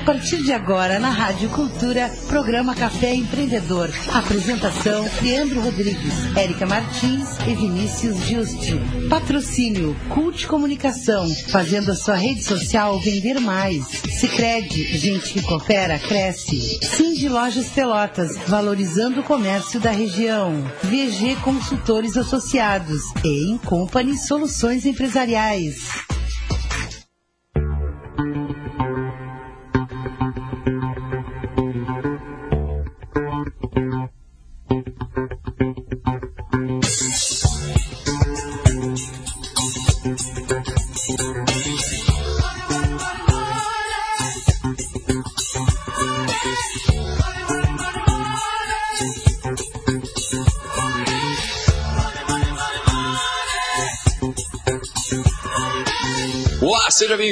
A partir de agora, na Rádio Cultura, programa Café Empreendedor. Apresentação: Leandro Rodrigues, Érica Martins e Vinícius Justi. Patrocínio: Cult Comunicação, fazendo a sua rede social vender mais. Sicredi, gente que coopera, cresce. De Lojas Pelotas, valorizando o comércio da região. VG Consultores Associados e Company Soluções Empresariais.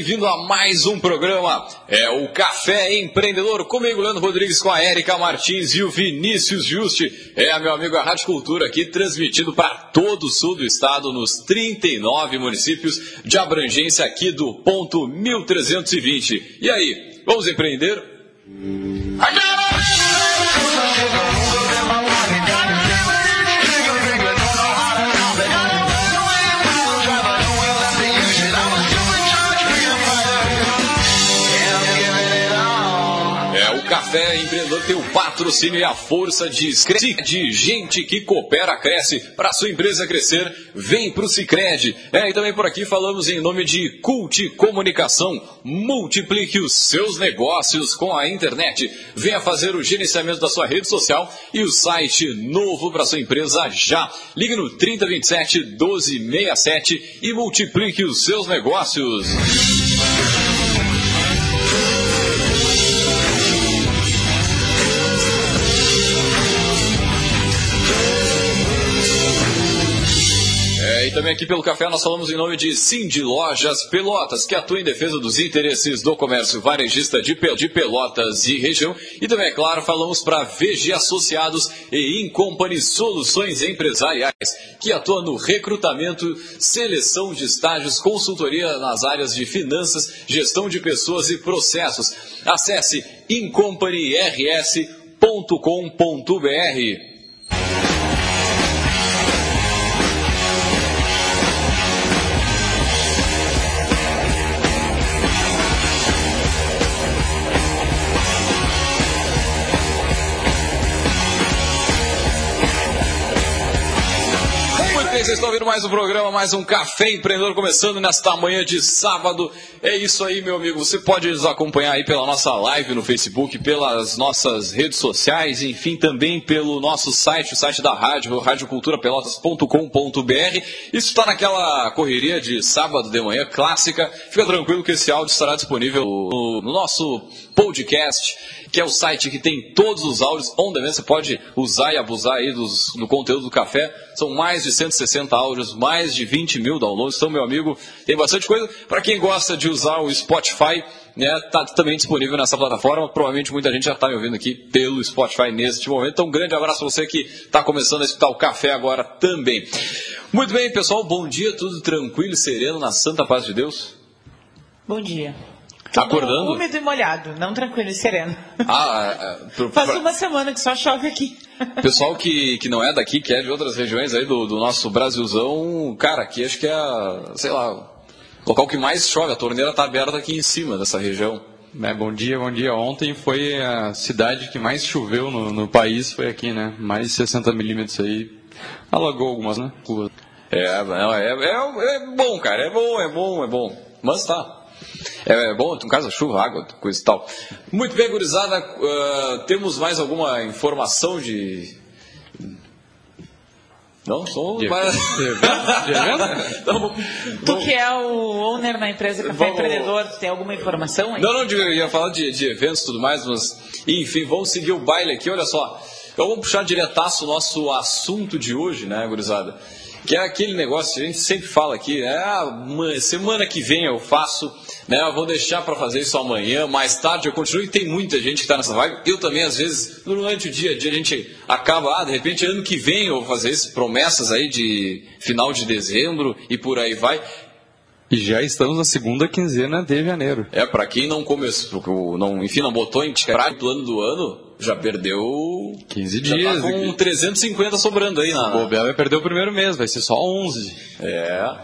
Bem-vindo a mais um programa. É o Café Empreendedor, comigo, Leandro Rodrigues, com a Érica Martins e o Vinícius Juste. É, meu amigo, a Rádio Cultura aqui, transmitido para todo o sul do estado, nos 39 municípios de abrangência aqui do ponto 1320. E aí, vamos empreender? Café patrocínio e a força de, de gente que coopera, cresce. Para sua empresa crescer, vem para o Cicred. É, e também por aqui falamos em nome de Cult Comunicação. Multiplique os seus negócios com a internet. Venha fazer o gerenciamento da sua rede social e o site novo para sua empresa já. Ligue no 3027 1267 e multiplique os seus negócios. E também aqui pelo café nós falamos em nome de Cindy Lojas Pelotas, que atua em defesa dos interesses do comércio varejista de, Pelotas e região. E também, é claro, falamos para VG Associados e Incompany Soluções Empresariais, que atua no recrutamento, seleção de estágios, consultoria nas áreas de finanças, gestão de pessoas e processos. Acesse incompanyrs.com.br. vocês estão ouvindo mais um programa, mais um Café Empreendedor começando nesta manhã de sábado. É isso aí, meu amigo. Você pode nos acompanhar aí pela nossa live no Facebook, pelas nossas redes sociais, enfim, também pelo nosso site, o site da rádio, radioculturapelotas.com.br. Isso está naquela correria de sábado de manhã clássica. Fica tranquilo que esse áudio estará disponível no, no nosso podcast que é o site que tem todos os áudios on demand. Você pode usar e abusar aí dos, do conteúdo do café. São mais de 160 áudios, mais de 20 mil downloads. Então, meu amigo, tem bastante coisa. Para quem gosta de usar o Spotify, né, tá também disponível nessa plataforma. Provavelmente muita gente já está me ouvindo aqui pelo Spotify neste momento. Então, um grande abraço para você que está começando a escutar o café agora também. Muito bem, pessoal. Bom dia, tudo tranquilo e sereno na Santa Paz de Deus? Bom dia. Tá acordando? Úmido e molhado, não tranquilo e sereno. Ah, é, é Faz uma semana que só chove aqui. Pessoal que, que não é daqui, que é de outras regiões aí do, do nosso Brasilzão, cara, aqui acho que é, sei lá, o local que mais chove. A torneira tá aberta aqui em cima dessa região. É, bom dia, bom dia. Ontem foi a cidade que mais choveu no, no país, foi aqui, né? Mais de 60 milímetros aí. Alagou algumas, né? É, é, é, é bom, cara, é bom, é bom, é bom. Mas tá, é, é bom, no caso, chuva, água, coisa e tal. Muito bem, gurizada, uh, temos mais alguma informação de. Não, sou de, mais... de evento? então, tu que é o owner na empresa Café vamos... Empreendedor, tem alguma informação aí? Não, não, eu ia falar de, de eventos e tudo mais, mas enfim, vamos seguir o baile aqui, olha só. Então vamos puxar diretaço o nosso assunto de hoje, né, gurizada? Que é aquele negócio que a gente sempre fala aqui, é, ah, semana que vem eu faço né? Eu vou deixar para fazer isso amanhã, mais tarde eu continuo. E tem muita gente que está nessa vibe. Eu também, às vezes, durante o dia a dia, a gente acaba, ah, de repente, ano que vem eu vou fazer isso, promessas aí de final de dezembro e por aí vai. E já estamos na segunda quinzena de janeiro. É, para quem não começou, não, enfim, não botou em o plano do ano, já perdeu 15 já dias. Tá com 350 sobrando aí na. O Bobel vai perder o primeiro mês, vai ser só 11. É.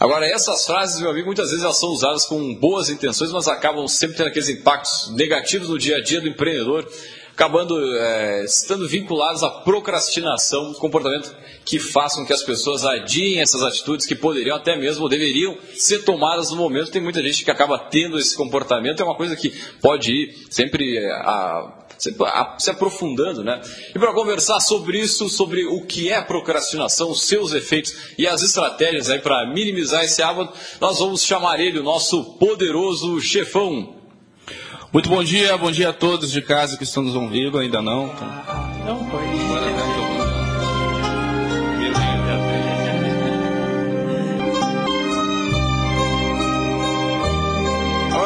Agora, essas frases, meu amigo, muitas vezes elas são usadas com boas intenções, mas acabam sempre tendo aqueles impactos negativos no dia a dia do empreendedor, acabando é, estando vinculados à procrastinação, comportamento que façam que as pessoas adiem essas atitudes que poderiam até mesmo ou deveriam ser tomadas no momento. Tem muita gente que acaba tendo esse comportamento, é uma coisa que pode ir sempre é, a se aprofundando, né? E para conversar sobre isso, sobre o que é procrastinação, seus efeitos e as estratégias aí para minimizar esse hábito, nós vamos chamar ele, o nosso poderoso chefão. Muito bom dia, bom dia a todos de casa que estão nos ouvindo, ainda não. Não foi.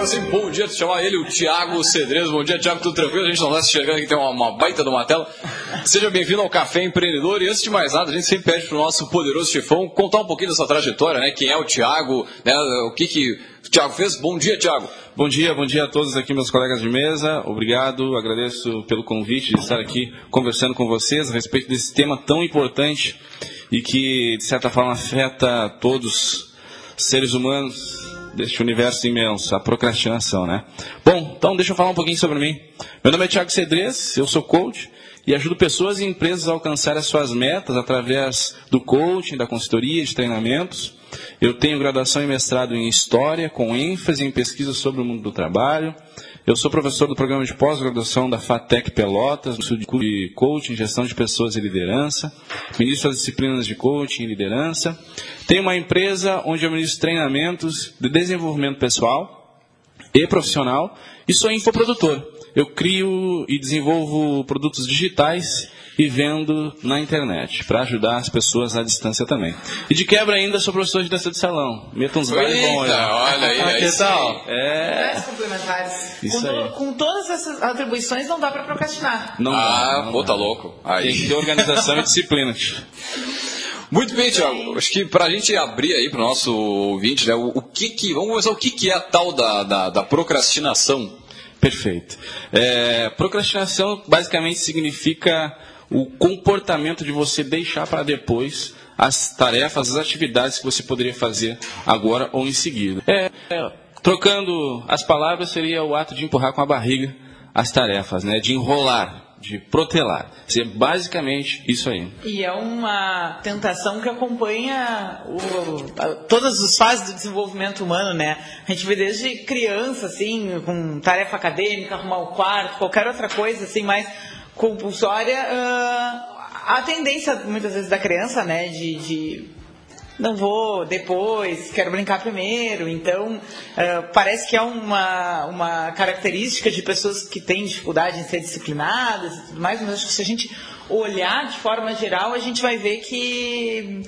Agora sim, bom dia, te chamar ele, o Thiago Cedreiro. Bom dia, Thiago, tudo tranquilo? A gente não está se enxergando aqui, tem uma, uma baita de uma tela. Seja bem-vindo ao Café Empreendedor. E antes de mais nada, a gente sempre pede para o nosso poderoso chefão contar um pouquinho da sua trajetória, né? Quem é o Thiago, né? o que, que o Thiago fez. Bom dia, Thiago. Bom dia, bom dia a todos aqui, meus colegas de mesa. Obrigado, agradeço pelo convite de estar aqui conversando com vocês a respeito desse tema tão importante e que, de certa forma, afeta todos seres humanos deste universo imenso, a procrastinação, né? Bom, então deixa eu falar um pouquinho sobre mim. Meu nome é Tiago Cedrez, eu sou coach e ajudo pessoas e empresas a alcançar as suas metas através do coaching, da consultoria, de treinamentos. Eu tenho graduação e mestrado em História, com ênfase em pesquisa sobre o mundo do trabalho. Eu sou professor do programa de pós-graduação da FATEC Pelotas, no de coaching, gestão de pessoas e liderança. Ministro das disciplinas de coaching e liderança. Tenho uma empresa onde eu ministro treinamentos de desenvolvimento pessoal e profissional e sou infoprodutor. Eu crio e desenvolvo produtos digitais e vendo na internet, para ajudar as pessoas à distância também. E de quebra ainda sou professor de dança de salão. Meta uns bailes bons. Olha aí, ah, aí que tal? É. Isso com, aí. com todas essas atribuições não dá para procrastinar. Não ah, dá, não pô, dá. tá louco. Aí. Tem que ter organização e disciplina. Muito bem, Tiago. Acho que para a gente abrir aí para o nosso ouvinte, né, o, o, que que, vamos começar, o que, que é a tal da, da, da procrastinação? Perfeito. É, procrastinação basicamente significa o comportamento de você deixar para depois as tarefas, as atividades que você poderia fazer agora ou em seguida. É, é, trocando as palavras, seria o ato de empurrar com a barriga as tarefas, né, de enrolar de protelar. Seria basicamente isso aí. E é uma tentação que acompanha o, todas as fases do desenvolvimento humano, né? A gente vê desde criança, assim, com tarefa acadêmica, arrumar o quarto, qualquer outra coisa, assim, mais compulsória. Uh, a tendência, muitas vezes, da criança, né, de, de não vou depois, quero brincar primeiro. Então, uh, parece que é uma, uma característica de pessoas que têm dificuldade em ser disciplinadas e tudo mais, mas acho que se a gente olhar de forma geral, a gente vai ver que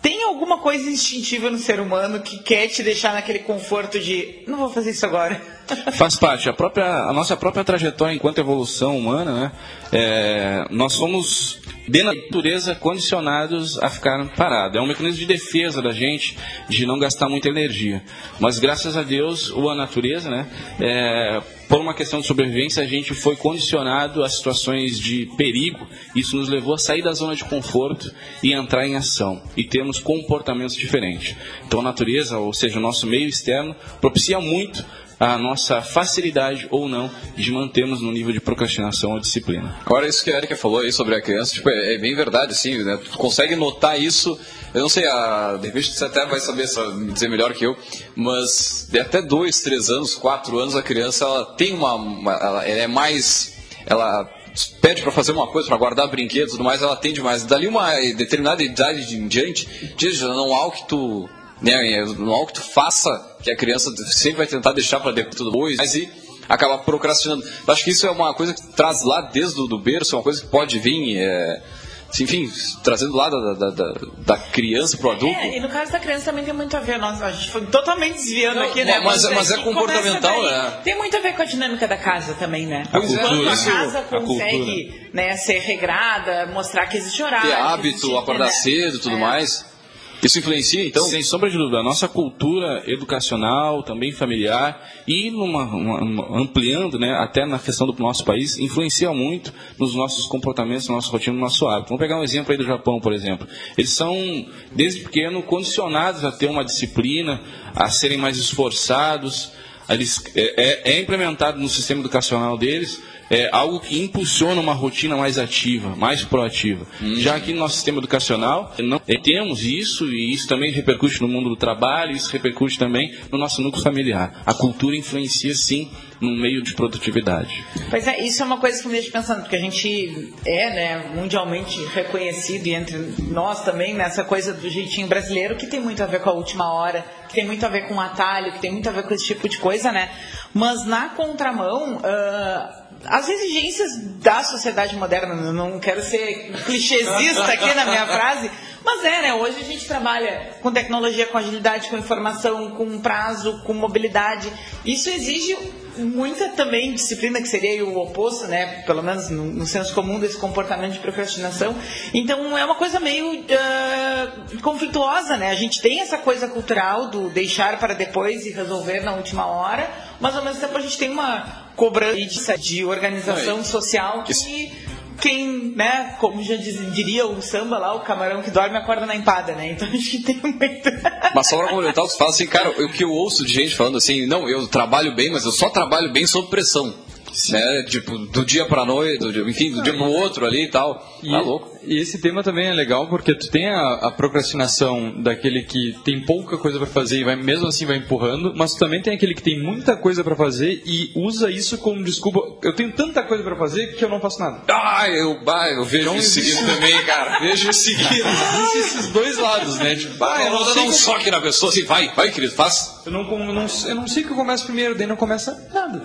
tem alguma coisa instintiva no ser humano que quer te deixar naquele conforto de não vou fazer isso agora. Faz parte. A, própria, a nossa própria trajetória enquanto evolução humana, né? É, nós somos, de natureza, condicionados a ficar parados. É um mecanismo de defesa da gente, de não gastar muita energia. Mas, graças a Deus, ou a natureza, né? É, por uma questão de sobrevivência, a gente foi condicionado a situações de perigo. Isso nos levou a sair da zona de conforto e entrar em ação. E temos comportamentos diferentes. Então, a natureza, ou seja, o nosso meio externo, propicia muito a nossa facilidade ou não de mantermos no nível de procrastinação ou disciplina. Agora, isso que a Erika falou aí sobre a criança, tipo, é, é, bem verdade, assim, né? Tu consegue notar isso, eu não sei, a, de repente você até vai saber me dizer melhor que eu, mas de até dois, três anos, quatro anos, a criança, ela tem uma, uma ela, ela é mais, ela pede para fazer uma coisa, para guardar brinquedos e tudo mais, ela tende mais. Dali uma determinada idade em diante, diz, não há o que tu né, não é algo que tu faça, que a criança sempre vai tentar deixar para depois, mas e acaba procrastinando. Eu acho que isso é uma coisa que traz lá desde o do berço, é uma coisa que pode vir, é, enfim, trazendo lá da, da, da, da criança para o adulto. É, e no caso da criança também tem muito a ver, nós, a gente foi totalmente desviando Não, aqui, né? Mas, mas é comportamental, né? Tem muito a ver com a dinâmica da casa também, né? A cultura, Quando a isso, casa a consegue né, ser regrada, mostrar que existe horário. Ter hábito, existe, acordar né? cedo e tudo É. mais. Isso influencia, então? Sem sombra de dúvida. A nossa cultura educacional, também familiar, e numa, uma, uma, ampliando né, até na questão do nosso país, influencia muito nos nossos comportamentos, na nossa rotina, no nosso hábito. Vamos pegar um exemplo aí do Japão, por exemplo. Eles são, desde pequeno, condicionados a ter uma disciplina, a serem mais esforçados. Eles, é, é, é implementado no sistema educacional deles é algo que impulsiona uma rotina mais ativa, mais proativa. Hum. Já aqui no nosso sistema educacional, não temos isso, e isso também repercute no mundo do trabalho, isso repercute também no nosso núcleo familiar. A cultura influencia, sim, no meio de produtividade. Pois é, isso é uma coisa que me deixa pensando, porque a gente é né, mundialmente reconhecido, e entre nós também, nessa coisa do jeitinho brasileiro, que tem muito a ver com a última hora, que tem muito a ver com o atalho, que tem muito a ver com esse tipo de coisa, né? Mas na contramão. Uh, as exigências da sociedade moderna, não quero ser clichêsista aqui na minha frase, mas é, né? Hoje a gente trabalha com tecnologia, com agilidade, com informação, com prazo, com mobilidade. Isso exige muita também disciplina, que seria o oposto, né? Pelo menos no, no senso comum desse comportamento de procrastinação. Então é uma coisa meio uh, conflituosa, né? A gente tem essa coisa cultural do deixar para depois e resolver na última hora, mas ao mesmo tempo a gente tem uma cobrança de organização social que quem, né, como já diz, diria o samba lá, o camarão que dorme acorda na empada, né? Então a gente tem muito. mas só pra complementar, você fala assim, cara, o que eu ouço de gente falando assim, não, eu trabalho bem, mas eu só trabalho bem sob pressão. Né? Tipo, do dia pra noite, do, enfim, do dia pro outro ali e tal. E, tá louco. E esse tema também é legal porque tu tem a, a procrastinação daquele que tem pouca coisa para fazer e vai mesmo assim vai empurrando, mas tu também tem aquele que tem muita coisa para fazer e usa isso como desculpa. Eu tenho tanta coisa para fazer que eu não faço nada. Ah, eu, bah, eu vejo então, seguido também, cara. Vejo seguido. Existe esses dois lados, né? Tipo, bah, eu não vou dar um choque na pessoa assim, vai, vai, querido, faz. Eu não, não, eu não sei que eu começo primeiro, daí não começa nada.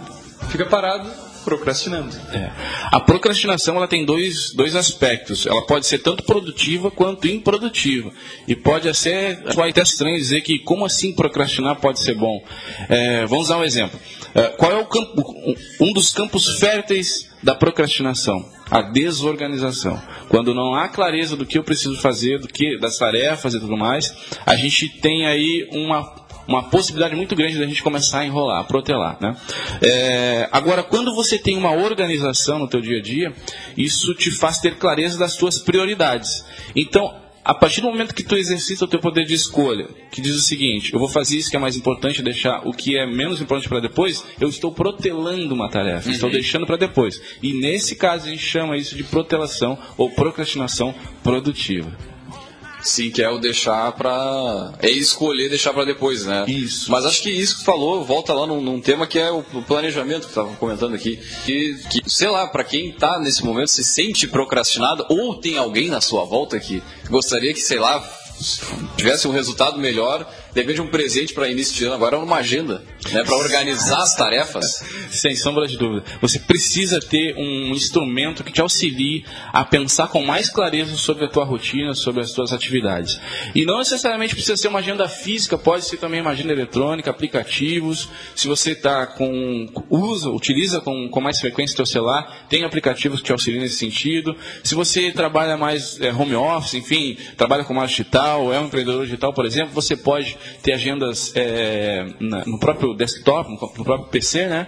Fica parado procrastinando. É. A procrastinação ela tem dois, dois aspectos. Ela pode ser tanto produtiva quanto improdutiva. E pode ser até estranho dizer que como assim procrastinar pode ser bom. É, vamos dar um exemplo. É, qual é o campo, um dos campos férteis da procrastinação? A desorganização. Quando não há clareza do que eu preciso fazer, do que das tarefas e tudo mais, a gente tem aí uma uma possibilidade muito grande da gente começar a enrolar, a protelar. Né? É, agora, quando você tem uma organização no teu dia a dia, isso te faz ter clareza das tuas prioridades. Então, a partir do momento que tu exercita o teu poder de escolha, que diz o seguinte, eu vou fazer isso que é mais importante, deixar o que é menos importante para depois, eu estou protelando uma tarefa, uhum. estou deixando para depois. E nesse caso a gente chama isso de protelação ou procrastinação produtiva. Sim, que é o deixar pra. É escolher deixar para depois, né? Isso. Mas acho que isso que falou volta lá num, num tema que é o planejamento que estava comentando aqui. Que, que sei lá, para quem está nesse momento se sente procrastinado ou tem alguém na sua volta que gostaria que, sei lá, tivesse um resultado melhor, de um presente para início de ano agora é uma agenda, né, para organizar as tarefas. Sem sombra de dúvida. Você precisa ter um instrumento que te auxilie a pensar com mais clareza sobre a tua rotina, sobre as tuas atividades. E não necessariamente precisa ser uma agenda física, pode ser também uma agenda eletrônica, aplicativos. Se você está com usa, utiliza com, com mais frequência o teu celular, tem aplicativos que te auxiliam nesse sentido. Se você trabalha mais é, home office, enfim, trabalha com marketing digital, é um empreendedor digital, por exemplo, você pode ter agendas é, na, no próprio desktop, no, no, próprio PC, né?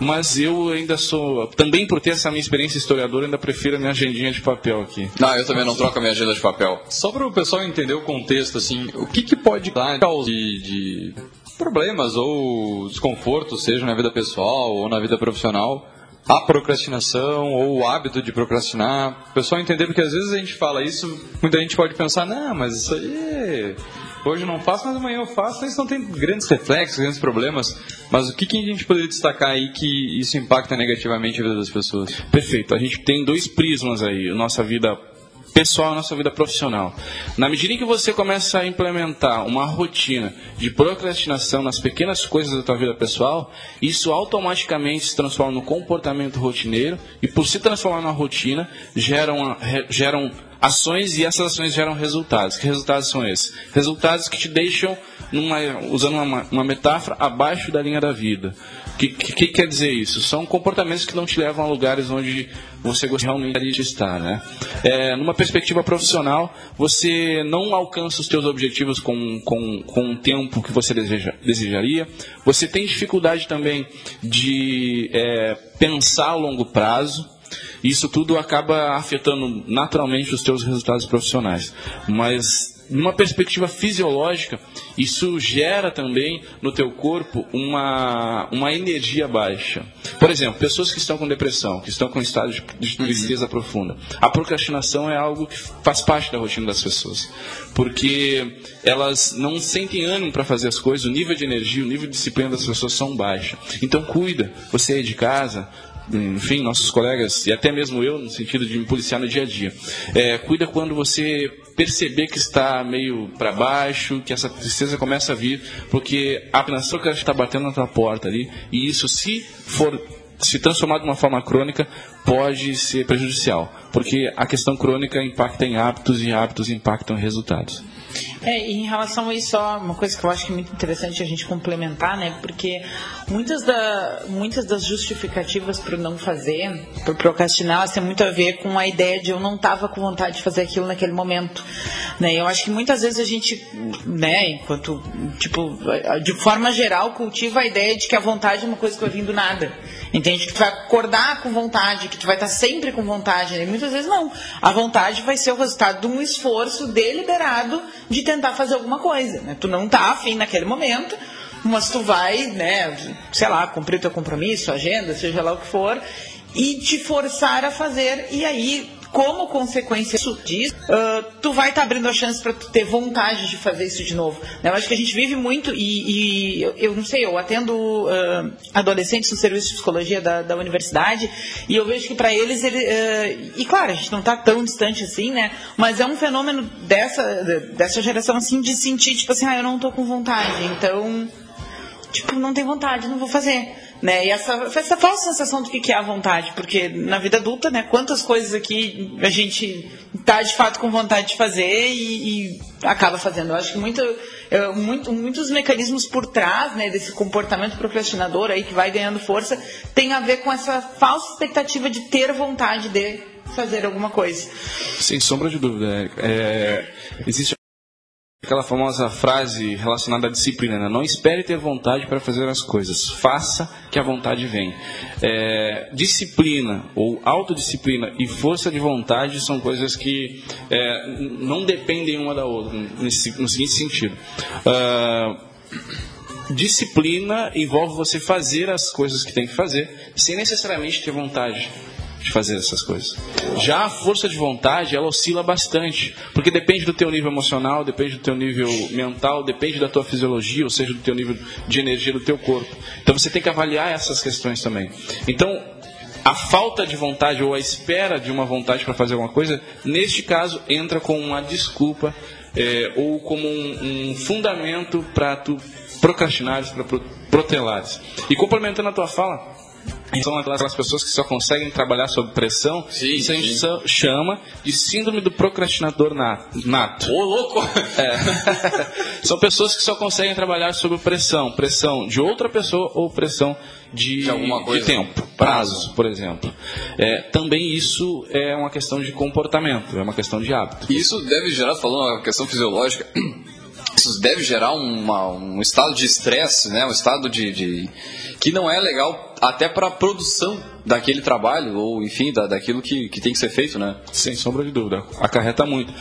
Mas eu ainda sou, também por ter essa minha experiência historiadora, ainda prefiro a minha agendinha de papel aqui. Não, eu também não troco a minha agenda de papel. Só para o pessoal entender o contexto, assim, o que, que pode causar de, de problemas ou desconforto, seja na vida pessoal ou na vida profissional, a procrastinação ou o hábito de procrastinar. O pessoal entender, porque às vezes a gente fala isso, muita gente pode pensar, não, mas isso aí hoje eu não faço, mas amanhã eu faço, isso não tem grandes reflexos, grandes problemas. Mas o que, que a gente poderia destacar aí que isso impacta negativamente a vida das pessoas? Perfeito, a gente tem dois prismas aí, nossa vida pessoal na nossa vida profissional. Na medida em que você começa a implementar uma rotina de procrastinação nas pequenas coisas da tua vida pessoal, isso automaticamente se transforma no comportamento rotineiro e por se transformar numa rotina, geram, geram ações e essas ações geram resultados. Que resultados são esses? Resultados que te deixam, numa, usando uma, uma metáfora, abaixo da linha da vida. O que, que, que, quer dizer isso? São comportamentos que não te levam a lugares onde você gostaria de estar. Né? É, numa perspectiva profissional, você não alcança os seus objetivos com, com, com o tempo que você deseja, desejaria. Você tem dificuldade também de é, pensar a longo prazo. Isso tudo acaba afetando naturalmente os seus resultados profissionais. Mas numa perspectiva fisiológica, isso gera também no teu corpo uma, uma energia baixa. Por exemplo, pessoas que estão com depressão, que estão com estado de, de uhum. tristeza uhum. profunda. A procrastinação é algo que faz parte da rotina das pessoas. Porque elas não sentem ânimo para fazer as coisas, o nível de energia, o nível de disciplina das pessoas são baixos. Então cuida, você é de casa, enfim, nossos colegas, e até mesmo eu, no sentido de me policiar no dia a dia. É, cuida quando você perceber que está meio para baixo, que essa tristeza começa a vir, porque a apenação que está batendo na tua porta ali, e isso, se for se transformar de uma forma crônica, pode ser prejudicial, porque a questão crônica impacta em hábitos e hábitos impactam resultados. É, em relação a isso, uma coisa que eu acho que é muito interessante a gente complementar, né? Porque muitas, da, muitas das justificativas para não fazer, para procrastinar, elas têm muito a ver com a ideia de eu não estava com vontade de fazer aquilo naquele momento. Né? Eu acho que muitas vezes a gente, né, enquanto, tipo, de forma geral, cultiva a ideia de que a vontade é uma coisa que vai vir do nada. Entende? Que tu vai acordar com vontade, que tu vai estar sempre com vontade. Né? Muitas vezes não. A vontade vai ser o resultado de um esforço deliberado de tentar fazer alguma coisa. Né? Tu não está afim naquele momento, mas tu vai, né, sei lá, cumprir teu compromisso, agenda, seja lá o que for, e te forçar a fazer. E aí como consequência disso, uh, tu vai estar tá abrindo a chance para tu ter vontade de fazer isso de novo. Né? Eu acho que a gente vive muito, e, e eu, eu, não sei, eu atendo uh, adolescentes no serviço de psicologia da, da universidade, e eu vejo que para eles, ele, uh, e claro, a gente não está tão distante assim, né? Mas é um fenômeno dessa, dessa geração assim de sentir, tipo assim, ah, eu não estou com vontade, então, tipo, não tem vontade, não vou fazer. Né? E essa, essa falsa sensação do que é a vontade, porque na vida adulta, né, quantas coisas aqui a gente está de fato com vontade de fazer e, e acaba fazendo. Eu acho que muito, é, muito, muitos mecanismos por trás né, desse comportamento procrastinador aí que vai ganhando força tem a ver com essa falsa expectativa de ter vontade de fazer alguma coisa. Sem sombra de dúvida. É, existe aquela famosa frase relacionada à disciplina, né? não espere ter vontade para fazer as coisas, faça que a vontade vem. É, disciplina ou autodisciplina e força de vontade são coisas que é, não dependem uma da outra, nesse, no seguinte sentido. Uh, disciplina envolve você fazer as coisas que tem que fazer, sem necessariamente ter vontade de fazer essas coisas. Já a força de vontade, ela oscila bastante, porque depende do teu nível emocional, depende do teu nível mental, depende da tua fisiologia, ou seja, do teu nível de energia do teu corpo. Então você tem que avaliar essas questões também. Então, a falta de vontade ou a espera de uma vontade para fazer alguma coisa, neste caso, entra com uma desculpa é, ou como um, um fundamento para tu procrastinares, para protelares. E complementando a tua fala, são aquelas pessoas que só conseguem trabalhar sob pressão. Sim, isso a gente sim. chama de síndrome do procrastinador nato. Ô, louco! É. São pessoas que só conseguem trabalhar sob pressão. Pressão de outra pessoa ou pressão de, de, de tempo, prazo, por exemplo. É, também isso é uma questão de comportamento, é uma questão de hábito. E isso deve gerar, falando uma questão fisiológica, isso deve gerar uma, um estado de estresse, né? um estado de, de que não é legal até para a produção daquele trabalho, ou enfim, da, daquilo que, que tem que ser feito, né? Sem sombra de dúvida. Acarreta muito.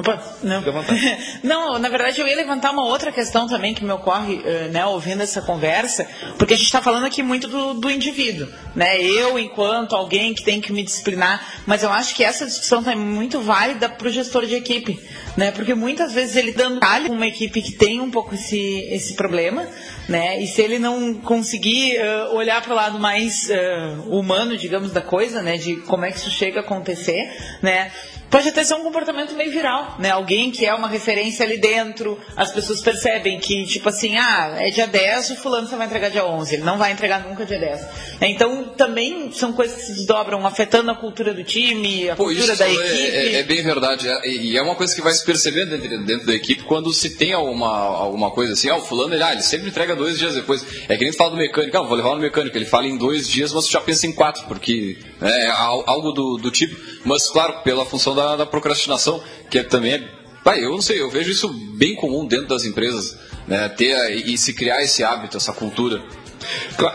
Opa, não. não, na verdade eu ia levantar uma outra questão também que me ocorre, eh, né, ouvindo essa conversa, porque a gente está falando aqui muito do, do, indivíduo, né? Eu, enquanto alguém que tem que me disciplinar, mas eu acho que essa discussão é muito válida para o gestor de equipe, né? Porque muitas vezes ele dando com uma equipe que tem um pouco esse, esse problema, né? E se ele não conseguir uh, olhar para o lado mais uh, humano, digamos, da coisa, né? De como é que isso chega a acontecer, né? Pode até ser um comportamento meio viral, né? Alguém que é uma referência ali dentro, as pessoas percebem que, tipo assim, ah, é dia 10, o fulano só vai entregar dia 11, ele não vai entregar nunca dia 10. Então, também são coisas que se desdobram afetando a cultura do time, a Pô, cultura da é, equipe. é- é bem verdade. É- E é uma coisa que vai se percebendo dentro, dentro da equipe quando se tem alguma, alguma coisa assim. Ah, o fulano, ele, ah, ele sempre entrega dois dias depois. É que nem tu fala do mecânico. Ah, vou levar no mecânico. Ele fala em dois dias, mas tu já pensa em quatro, porque é al- algo do, do tipo. Mas, claro, pela função da, da procrastinação, que é, também é... Pai, eu não sei, eu vejo isso bem comum dentro das empresas. Né, ter e se criar esse hábito, essa cultura.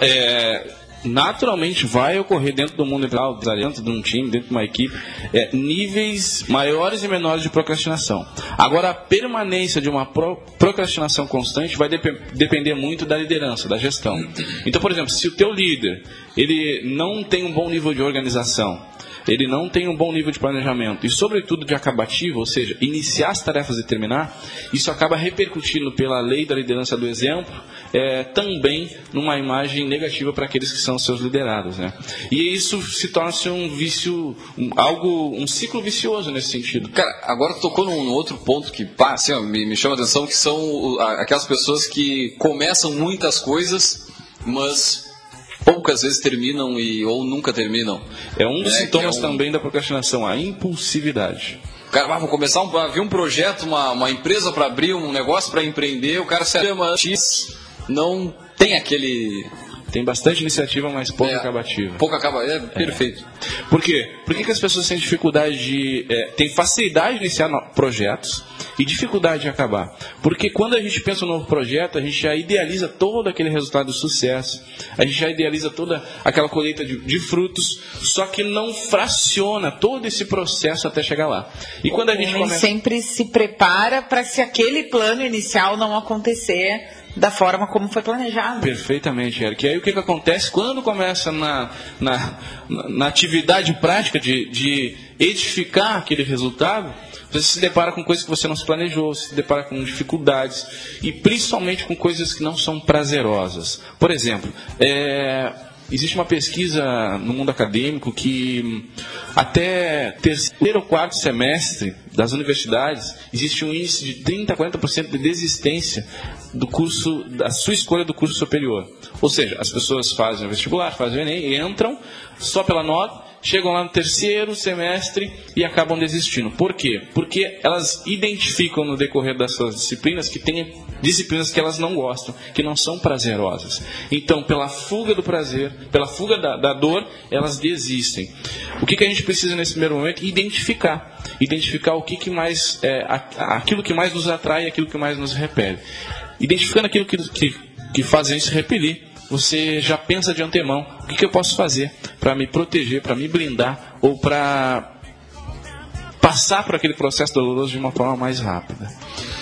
É, naturalmente vai ocorrer dentro do mundo empresarial, dentro de um time, dentro de uma equipe, é, níveis maiores e menores de procrastinação. Agora, a permanência de uma pro- procrastinação constante vai depe- depender muito da liderança, da gestão. Então, por exemplo, se o teu líder ele não tem um bom nível de organização, ele não tem um bom nível de planejamento e, sobretudo, de acabativo, ou seja, iniciar as tarefas e terminar, isso acaba repercutindo pela lei da liderança do exemplo é, também numa imagem negativa para aqueles que são seus liderados. Né? E isso se torna um vício, um- algo, um ciclo vicioso nesse sentido. Cara, agora tocou num, outro ponto que pá, assim, ó, me, me chama a atenção, que são aquelas pessoas que começam muitas coisas, mas poucas vezes terminam e, ou nunca terminam. É um dos É, sintomas que é um- também da procrastinação, a impulsividade. O cara, ah, vou começar um, a ver um projeto, uma, uma empresa para abrir, um negócio para empreender, o cara se chama X, não tem aquele... Tem bastante iniciativa, mas pouco é, acabativa. Pouco acaba, é, perfeito. Por quê? Por que, que as pessoas têm dificuldade de. É, têm facilidade de iniciar projetos e dificuldade de acabar? Porque quando a gente pensa no novo projeto, a gente já idealiza todo aquele resultado de sucesso, a gente já idealiza toda aquela colheita de, de frutos, só que não fraciona todo esse processo até chegar lá. E quando a gente começa. sempre se prepara para se aquele plano inicial não acontecer da forma como foi planejado. Perfeitamente, Eric. E aí o que, que acontece? Quando começa na, na, na- na atividade prática de, de edificar aquele resultado, você se depara com coisas que você não se planejou, se depara com dificuldades e principalmente com coisas que não são prazerosas. Por exemplo, é, existe uma pesquisa no mundo acadêmico que até terceiro ou quarto semestre das universidades existe um índice de 30 a 40% de desistência do curso, da sua escolha do curso superior. Ou seja, as pessoas fazem o vestibular, fazem o Enem, entram só pela nota, chegam lá no terceiro semestre e acabam desistindo. Por quê? Porque elas identificam no decorrer das suas disciplinas que tem disciplinas que elas não gostam, que não são prazerosas. Então, pela fuga do prazer, pela fuga da, da dor, elas desistem. O que, que a gente precisa nesse primeiro momento? Identificar. Identificar o que, que mais, é, aquilo que mais nos atrai e aquilo que mais nos repele. Identificando aquilo que, que, que faz a gente se repelir, você já pensa de antemão o que, que eu posso fazer para me proteger, para me blindar ou para passar por aquele processo doloroso de uma forma mais rápida.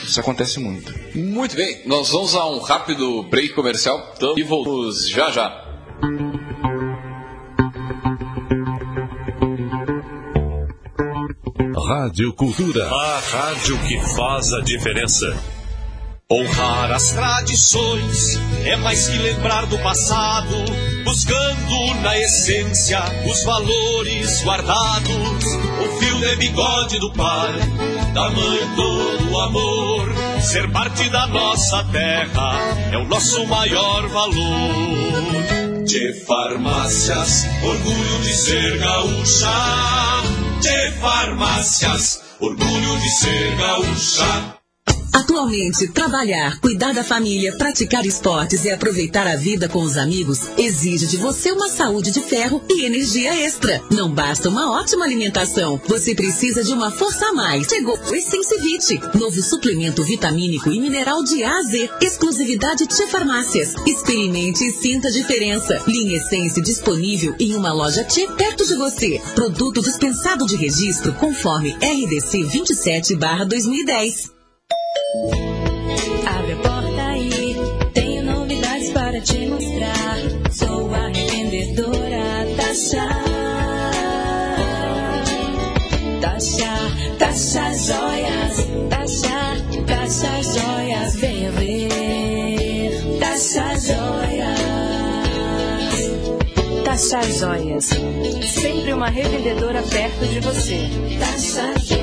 Isso acontece muito. Muito bem, nós vamos a um rápido break comercial então, e voltamos já já. Rádio Cultura. A rádio que faz a diferença. Honrar as tradições é mais que lembrar do passado, buscando na essência os valores guardados. O fio de bigode do pai, da mãe todo o amor. Ser parte da nossa terra é o nosso maior valor. De farmácias, orgulho de ser gaúcha. De farmácias, orgulho de ser gaúcha. Atualmente, trabalhar, cuidar da família, praticar esportes e aproveitar a vida com os amigos exige de você uma saúde de ferro e energia extra. Não basta uma ótima alimentação, você precisa de uma força a mais. Chegou o Essence novo suplemento vitamínico e mineral de A a Z, exclusividade Tia Farmácias. Experimente e sinta a diferença. Linha Essence disponível em uma loja Tia perto de você. Produto dispensado de registro conforme RDC 27/2010. Abre a porta aí, tenho novidades para te mostrar. Sou a revendedora da Chá. Taxa, taxa joias, taxa, taxa joias, venha ver. Taxa joias, Taxa Joias. Sempre uma revendedora perto de você. Taxa Joias.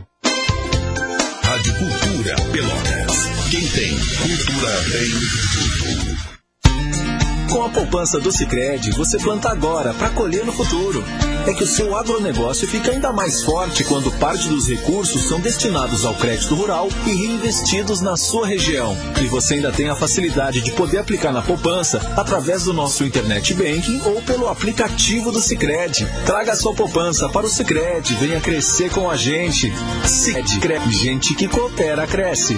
Rádio Cultura Pelotas. Quem tem cultura tem. Com a poupança do Sicredi, você planta agora para colher no futuro. É que o seu agronegócio fica ainda mais forte quando parte dos recursos são destinados ao crédito rural e reinvestidos na sua região. E você ainda tem a facilidade de poder aplicar na poupança através do nosso internet banking ou pelo aplicativo do Sicredi. Traga sua poupança para o Sicredi, venha crescer com a gente. Sicredi, gente que coopera cresce.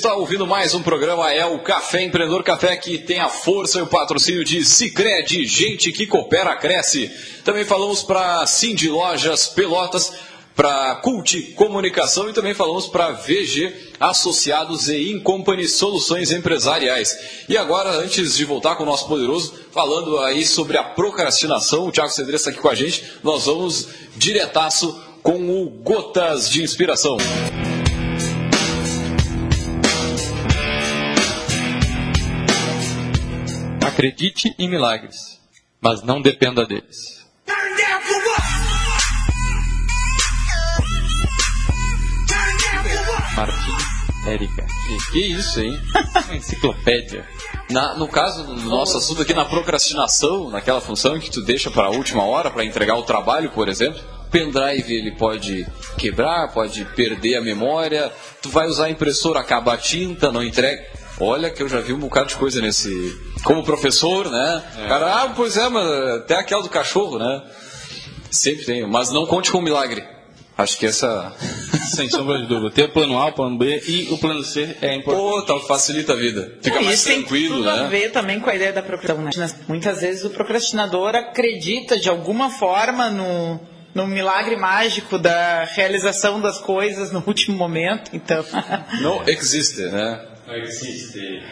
Está ouvindo mais um programa, é o Café Empreendedor Café, que tem a força e o patrocínio de Cicred, gente que coopera, cresce. Também falamos para Cindy Lojas Pelotas, para Cult Comunicação e também falamos para VG Associados e Incompany Soluções Empresariais. E agora, antes de voltar com o nosso poderoso, falando aí sobre a procrastinação, o Thiago Cedreira está aqui com a gente, nós vamos diretaço com o Gotas de Inspiração. Acredite em milagres, mas não dependa deles. Martim, Érica. Que, isso, hein? Uma enciclopédia. Na- no caso do nosso assunto aqui na procrastinação, naquela função que tu deixa para a última hora para entregar o trabalho, por exemplo, pendrive ele pode quebrar, pode perder a memória, tu vai usar a impressora, acaba a tinta, não entrega. Olha que eu já vi um bocado de coisa nesse. Como professor, né? Cara, ah, pois é, mas até aquela do cachorro, né? Sempre tem, mas não conte com o milagre. Acho que essa. Sem sombra de dúvida. Ter o plano A, o plano B e o plano C é importante. Pô, tal, facilita a vida. Fica mais isso tem tranquilo, tudo a né? ver também com a ideia da procrastinação. Né? Muitas vezes o procrastinador acredita de alguma forma no, no milagre mágico da realização das coisas no último momento. Então, Não existe, né? Existe.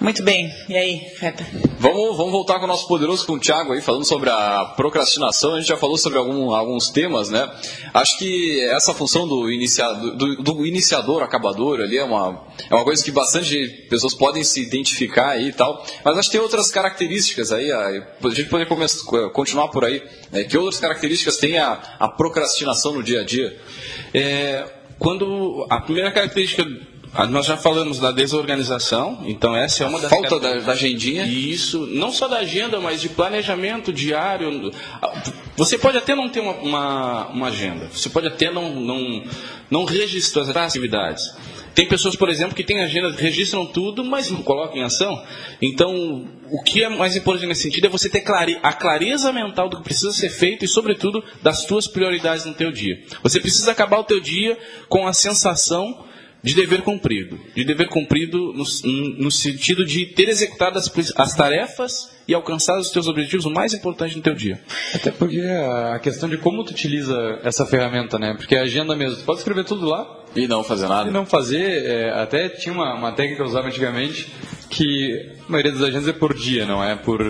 muito bem. E aí, Feta? Vamos, vamos voltar com o nosso poderoso com o Thiago aí, falando sobre a procrastinação. A gente já falou sobre algum- alguns temas, né? Acho que essa função do, inicia, do, do iniciador, acabador ali é uma, é uma coisa que bastante pessoas podem se identificar aí e tal. Mas acho que tem outras características aí, a, a gente poderia continuar por aí. Né? Que outras características tem a, a procrastinação no dia a dia? É, quando a primeira característica, nós já falamos da desorganização, então essa é uma das Falta da, da agendinha. Isso, não só da agenda, mas de planejamento diário. Você pode até não ter uma, uma, uma agenda, você pode até não, não, não registrar as atividades. Tem pessoas, por exemplo, que têm agenda, registram tudo, mas não colocam em ação. Então, o que é mais importante nesse sentido é você ter a clareza mental do que precisa ser feito e, sobretudo, das suas prioridades no teu dia. Você precisa acabar o teu dia com a sensação de dever cumprido. De dever cumprido no, no sentido de ter executado as, as, tarefas e alcançado os teus objetivos o mais importante no teu dia. Até porque a questão de como tu utiliza essa ferramenta, né? Porque a agenda mesmo, tu pode escrever tudo lá. E não fazer nada. E não fazer, é, até tinha uma, uma técnica que eu usava antigamente, que a maioria das agendas é por dia, não é por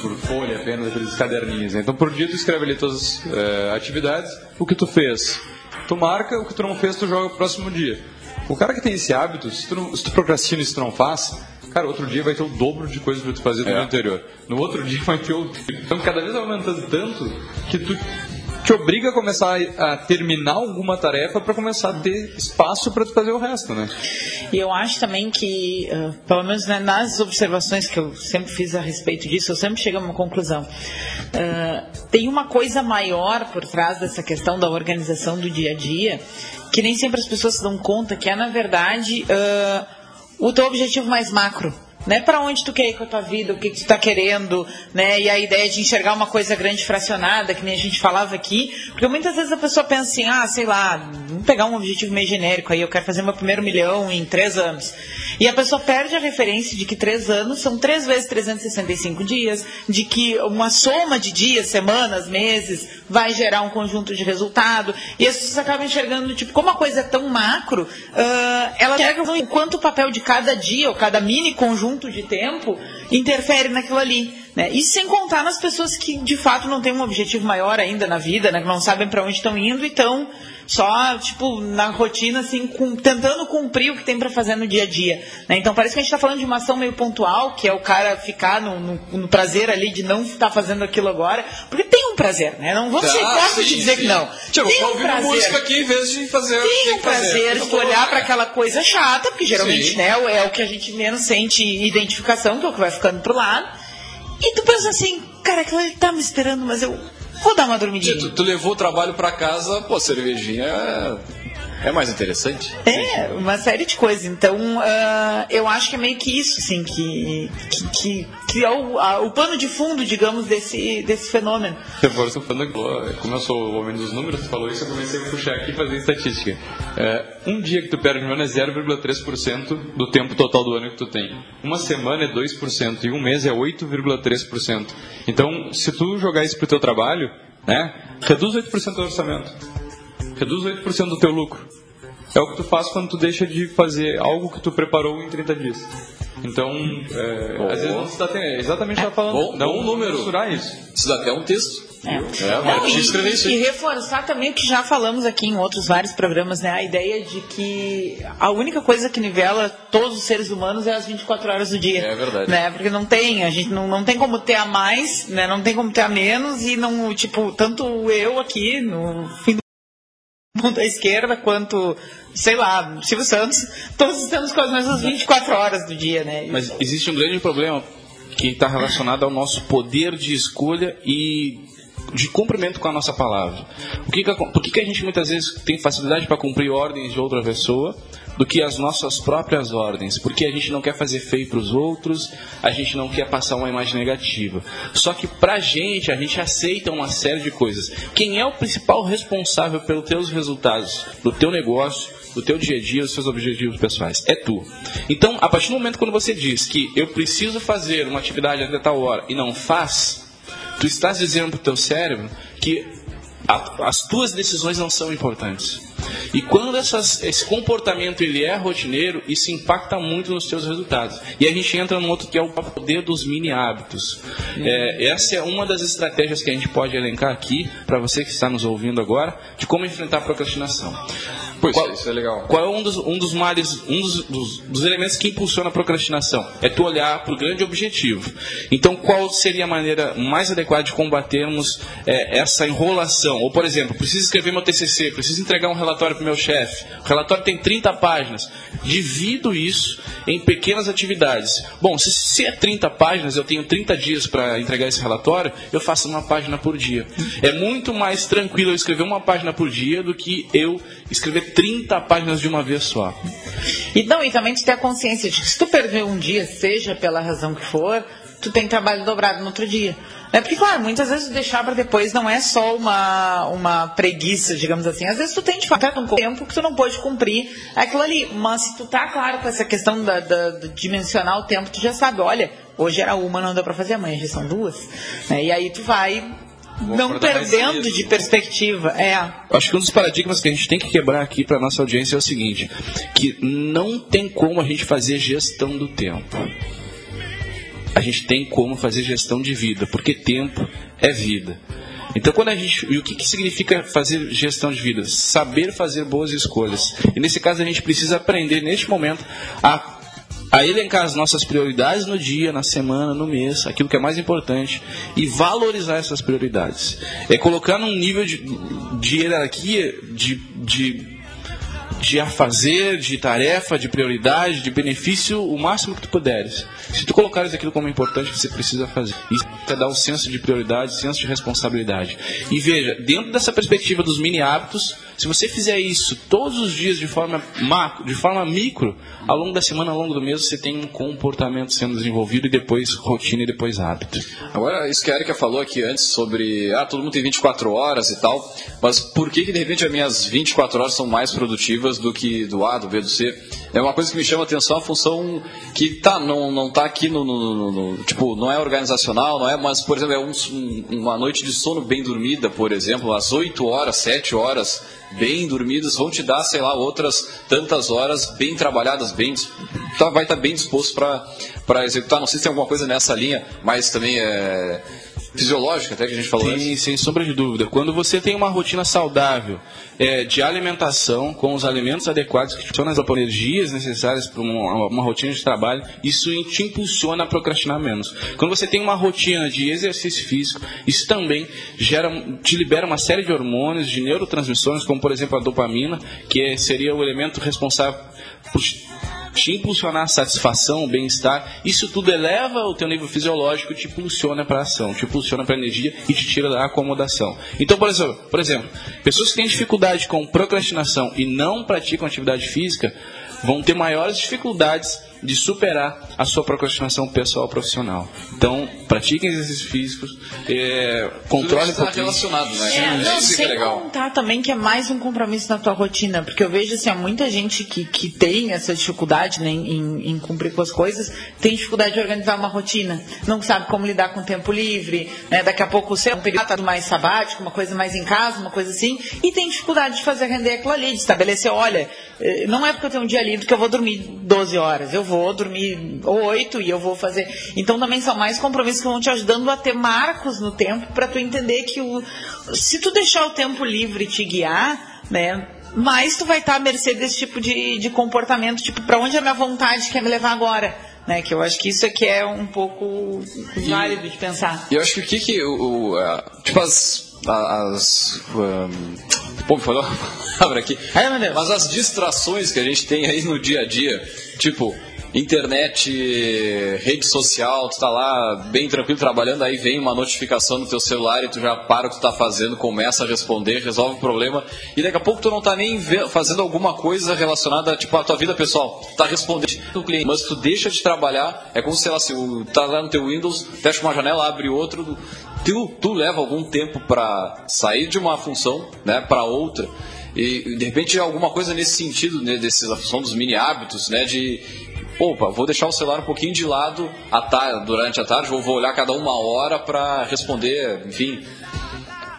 por folha apenas, aqueles caderninhos. Então por dia tu escreve ali tuas é, atividades, o que tu fez, tu marca, o que tu não fez, tu joga pro próximo dia. O cara que tem esse hábito, se tu, não, se tu procrastina e se tu não faz, cara, outro dia vai ter o dobro de coisas para tu fazer no é. dia anterior. No outro dia vai ter o. Então cada vez aumentando tanto que tu te obriga a começar a terminar alguma tarefa para começar a ter espaço para fazer o resto, né? E eu acho também que, uh, pelo menos né, nas observações que eu sempre fiz a respeito disso, eu sempre chego a uma conclusão. Uh, tem uma coisa maior por trás dessa questão da organização do dia a dia, que nem sempre as pessoas se dão conta, que é, na verdade, uh, o teu objetivo mais macro né? Para onde tu quer ir com a tua vida, o que, que tu está querendo, né? E a ideia de enxergar uma coisa grande fracionada, que nem a gente falava aqui, porque muitas vezes a pessoa pensa assim, ah, sei lá, vamos pegar um objetivo meio genérico aí, eu quero fazer meu primeiro milhão em três anos. E a pessoa perde a referência de que três anos são três vezes 365 dias, de que uma soma de dias, semanas, meses, vai gerar um conjunto de resultado. E as pessoas acabam enxergando, tipo, como a coisa é tão macro, uh, ela pega o quanto o papel de cada dia, ou cada mini conjunto de tempo, interfere naquilo ali. Né? E sem contar nas pessoas que de fato não têm um objetivo maior ainda na vida, né? que não sabem para onde estão indo e estão só, tipo, na rotina, assim, com, tentando cumprir o que tem para fazer no dia a dia. Né? Então parece que a gente está falando de uma ação meio pontual, que é o cara ficar no, no, no prazer ali de não estar fazendo aquilo agora, porque tem um prazer, né? Não vou ser ah, de dizer sim. que não. Tipo, tem um prazer. música aqui em vez de fazer Tem um prazer de olhar para aquela coisa chata, porque geralmente né, é o que a gente menos sente identificação, que é o que vai ficando pro lado. E tu pensa assim, cara, aquilo ele tá me esperando, mas eu Vou dar uma dormidinha. Tu, tu levou o trabalho para casa, pô, cervejinha é, é mais interessante. É, uma série de coisas. Então, uh, eu acho que é meio que isso, assim, que, que, que criou o, o pano de fundo, digamos, desse, desse fenômeno. Reforço falando, como eu sou o homem dos números, tu falou isso, eu comecei a puxar aqui e fazer estatística. É, um dia que tu perde no ano é 0,3% do tempo total do ano que tu tem. Uma semana é 2% e um mês é 8,3%. Então, se tu jogar isso pro teu trabalho, né, reduz 8% do orçamento. Reduz 8% do teu lucro. É o que tu faz quando tu deixa de fazer algo que tu preparou em 30 dias. Então, é, às vezes não se dá até, exatamente está falando. Bom, não bom número. Mensurar isso. Isso dá até um texto. É. É, não, e, escrever isso. E reforçar também o que já falamos aqui em outros vários programas, né? A ideia de que a única coisa que nivela todos os seres humanos é as 24 horas do dia. É verdade. Né? Porque não tem, a gente não, não tem como ter a mais, né? Não tem como ter a menos e não, tipo, tanto eu aqui no fim do mundo da esquerda quanto sei lá, Silvio Santos, todos estamos com as mesmas 24 horas do dia, né? Mas existe um grande problema que está relacionado ao nosso poder de escolha e de cumprimento com a nossa palavra. Por que, que, por que, que a gente muitas vezes tem facilidade para cumprir ordens de outra pessoa do que as nossas próprias ordens? Porque a gente não quer fazer feio para os outros, a gente não quer passar uma imagem negativa. Só que para a gente, a gente aceita uma série de coisas. Quem é o principal responsável pelos teus resultados, do teu negócio, do teu dia a dia, dos seus objetivos pessoais. É tu. Então, a partir do momento quando você diz que eu preciso fazer uma atividade até tal hora e não faz, tu estás dizendo para o teu cérebro que a, as tuas decisões não são importantes. E quando essas, esse comportamento ele é rotineiro, isso impacta muito nos teus resultados. E a gente entra no outro que é o poder dos mini hábitos. É, essa é uma das estratégias que a gente pode elencar aqui para você que está nos ouvindo agora de como enfrentar a procrastinação. Pois qual, isso é legal. Qual é um dos, um dos males, um dos, dos, dos elementos que impulsiona a procrastinação? É tu olhar para o grande objetivo. Então, qual seria a maneira mais adequada de combatermos é, essa enrolação? Ou, por exemplo, preciso escrever meu TCC, preciso entregar um relatório para o meu chefe. O relatório tem 30 páginas. Divido isso em pequenas atividades. Bom, se, se é 30 páginas, eu tenho 30 dias para entregar esse relatório, eu faço uma página por dia. É muito mais tranquilo eu escrever uma página por dia do que eu escrever 30 páginas de uma vez só. E, não, e também de ter a consciência de que se tu perder um dia, seja pela razão que for, tu tem trabalho dobrado no outro dia. É porque, claro, muitas vezes deixar para depois não é só uma, uma preguiça, digamos assim. Às vezes tu tem de fato um tempo que tu não pode cumprir aquilo ali. Mas se tu tá claro com essa questão da, da, de dimensionar o tempo, tu já sabe, olha, hoje era uma, não deu para fazer amanhã, já são duas. Né? E aí tu vai Vou não perdendo de perspectiva. É. Acho que um dos paradigmas que a gente tem que quebrar aqui para nossa audiência é o seguinte: que não tem como a gente fazer gestão do tempo. A gente tem como fazer gestão de vida, porque tempo é vida. Então, quando a gente. E o que, que significa fazer gestão de vida? Saber fazer boas escolhas. E nesse caso, a gente precisa aprender, neste momento, a a elencar as nossas prioridades no dia, na semana, no mês, aquilo que é mais importante, e valorizar essas prioridades. É colocar num nível de, de hierarquia, de, de, de a fazer, de tarefa, de prioridade, de benefício, o máximo que tu puderes. Se tu colocares aquilo como importante, você precisa fazer. Isso é dar um senso de prioridade, senso de responsabilidade. E veja, dentro dessa perspectiva dos mini hábitos, se você fizer isso todos os dias de forma macro, de forma micro, ao longo da semana, ao longo do mês, você tem um comportamento sendo desenvolvido e depois rotina e depois hábito. Agora, isso que a Erika falou aqui antes sobre, ah, todo mundo tem 24 horas e tal, mas por que que de repente as minhas 24 horas são mais produtivas do que do A, do B, do C? É uma coisa que me chama a atenção, a função que tá, não, não tá aqui no, no- no- no- tipo, não é organizacional, não é, mas, por exemplo, é um- um- uma noite de sono bem dormida, por exemplo, às 8 horas, 7 horas bem dormidas, vão te dar, sei lá, outras tantas horas bem trabalhadas, bem, tá, vai estar bem disposto para executar. Não sei se tem alguma coisa nessa linha, mas também é fisiológica, até que a gente falou antes. Sim, sem sombra de dúvida. Quando você tem uma rotina saudável é, de alimentação, com os alimentos adequados, que são as energias necessárias para uma, uma rotina de trabalho, isso te impulsiona a procrastinar menos. Quando você tem uma rotina de exercício físico, isso também gera, te libera uma série de hormônios, de neurotransmissores, como por exemplo a dopamina, que seria o elemento responsável por te impulsionar a satisfação, bem-estar, isso tudo eleva o teu nível fisiológico, te impulsiona para a ação, te impulsiona para a energia e te tira da acomodação. Então, por exemplo, por exemplo, pessoas que têm dificuldade com procrastinação e não praticam atividade física vão ter maiores dificuldades de superar a sua procrastinação pessoal ou profissional. Então, pratiquem exercícios físicos, é, controle um está pouquinho. relacionado, né? É, não, é sem legal. contar também que é mais um compromisso na tua rotina, porque eu vejo assim, há muita gente que, que tem essa dificuldade né, em, em cumprir com as coisas, tem dificuldade de organizar uma rotina, não sabe como lidar com o tempo livre, né, daqui a pouco você é um período mais sabático, uma coisa mais em casa, uma coisa assim, e tem dificuldade de fazer render aquilo ali, de estabelecer, olha, eh, não é porque eu tenho um dia livre que eu vou dormir 12 horas, eu vou dormir 8 e eu vou fazer. Então também são mais compromissos que vão te ajudando a ter marcos no tempo para tu entender que o, se tu deixar o tempo livre te guiar, né? Mais tu vai estar à mercê desse tipo de, de comportamento, tipo, para onde a minha vontade quer me levar agora? Né? Que eu acho que isso é que é um pouco válido de pensar. E eu acho que o que que o, o, a- tipo as as um, pô, me falou a palavra aqui. Mas as distrações que a gente tem aí no dia a dia, tipo internet, rede social, tu tá lá bem tranquilo trabalhando, aí vem uma notificação no teu celular e tu já para o que tu tá fazendo, começa a responder, resolve o problema, e daqui a pouco tu não tá nem fazendo alguma coisa relacionada, tipo, à tua vida pessoal. Tu tá respondendo o cliente, mas tu deixa de trabalhar, é como se, sei lá, se tá lá no teu Windows, fecha uma janela, abre outro, tu, tu leva algum tempo para sair de uma função, né, para outra. E de repente alguma coisa nesse sentido, né, desses são dos mini hábitos, né, de opa, vou deixar o celular um pouquinho de lado à tarde, durante a tarde, ou vou olhar cada uma hora para responder, enfim.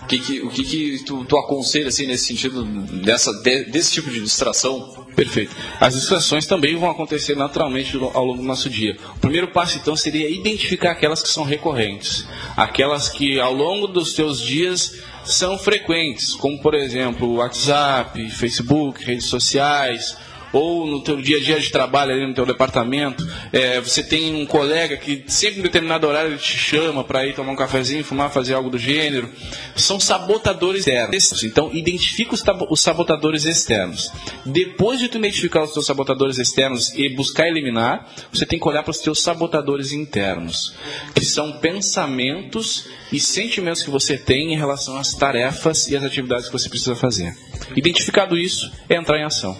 Que, que, o que, que tu, tu aconselha assim, nesse sentido, dessa, de- desse tipo de distração? Perfeito. As distrações também vão acontecer naturalmente ao longo do nosso dia. O primeiro passo, então, seria identificar aquelas que são recorrentes. Aquelas que, ao longo dos teus dias, são frequentes, como, por exemplo, WhatsApp, Facebook, redes sociais, ou no teu dia a dia de trabalho ali no teu departamento, é, você tem um colega que sempre em determinado horário ele te chama para ir tomar um cafezinho, fumar, fazer algo do gênero. São sabotadores externos. Então, identifica os, sabotadores externos. Depois de tu identificar os teus sabotadores externos e buscar eliminar, você tem que olhar para os teus sabotadores internos, que são pensamentos e sentimentos que você tem em relação às tarefas e às atividades que você precisa fazer. Identificado isso, é entrar em ação.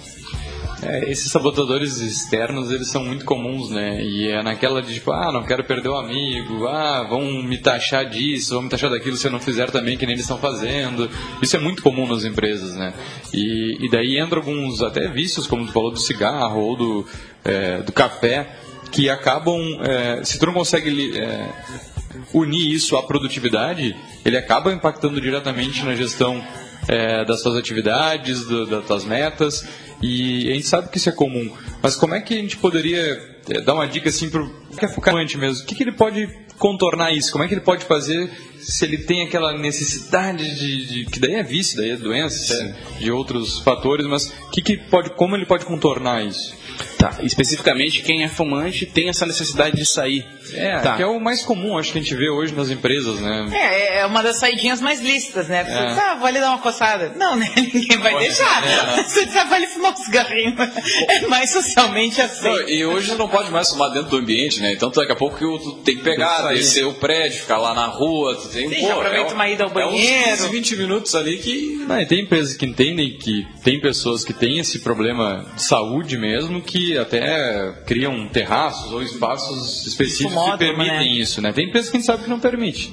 É, esses sabotadores externos, eles são muito comuns, né? E é naquela de tipo, ah, não quero perder o amigo, ah, vão me taxar disso, vão me taxar daquilo se eu não fizer também que nem eles estão fazendo. Isso é muito comum nas empresas, né? E, e daí entra alguns até vícios, como tu falou do cigarro ou do, é, do café, que acabam, é, se tu não consegue é, unir isso à produtividade, ele acaba impactando diretamente na gestão é, das suas atividades, do, das suas metas, e a gente sabe que isso é comum. Mas como é que a gente poderia é, dar uma dica assim para o que é focante mesmo? O que, que ele pode contornar isso? Como é que ele pode fazer se ele tem aquela necessidade de, de que daí é vício, daí é doença, é, de outros fatores, mas que que pode, como ele pode contornar isso? Tá, especificamente quem é fumante tem essa necessidade de sair. É, tá. que é o mais comum, acho que a gente vê hoje nas empresas, né? É, é uma das saidinhas mais lícitas, né? Você É. diz, ah, vou ali dar uma coçada. Não, né? Ninguém vai Pode deixar. ser, é. Você diz, ah, vai ali fumar um cigarrinho. É mais socialmente assim. Não, e hoje não pode mais fumar dentro do ambiente, né? Então daqui a pouco tu tem que pegar, descer o prédio, ficar lá na rua. Tu tem, Sim, já aproveita uma ida ao É uns banheiro. 15, 20 minutos ali que. Não, tem empresas que entendem que tem pessoas que têm esse problema de saúde mesmo, que até criam terraços ou espaços específicos que permitem né? isso, né? Tem empresas que a gente sabe que não permite.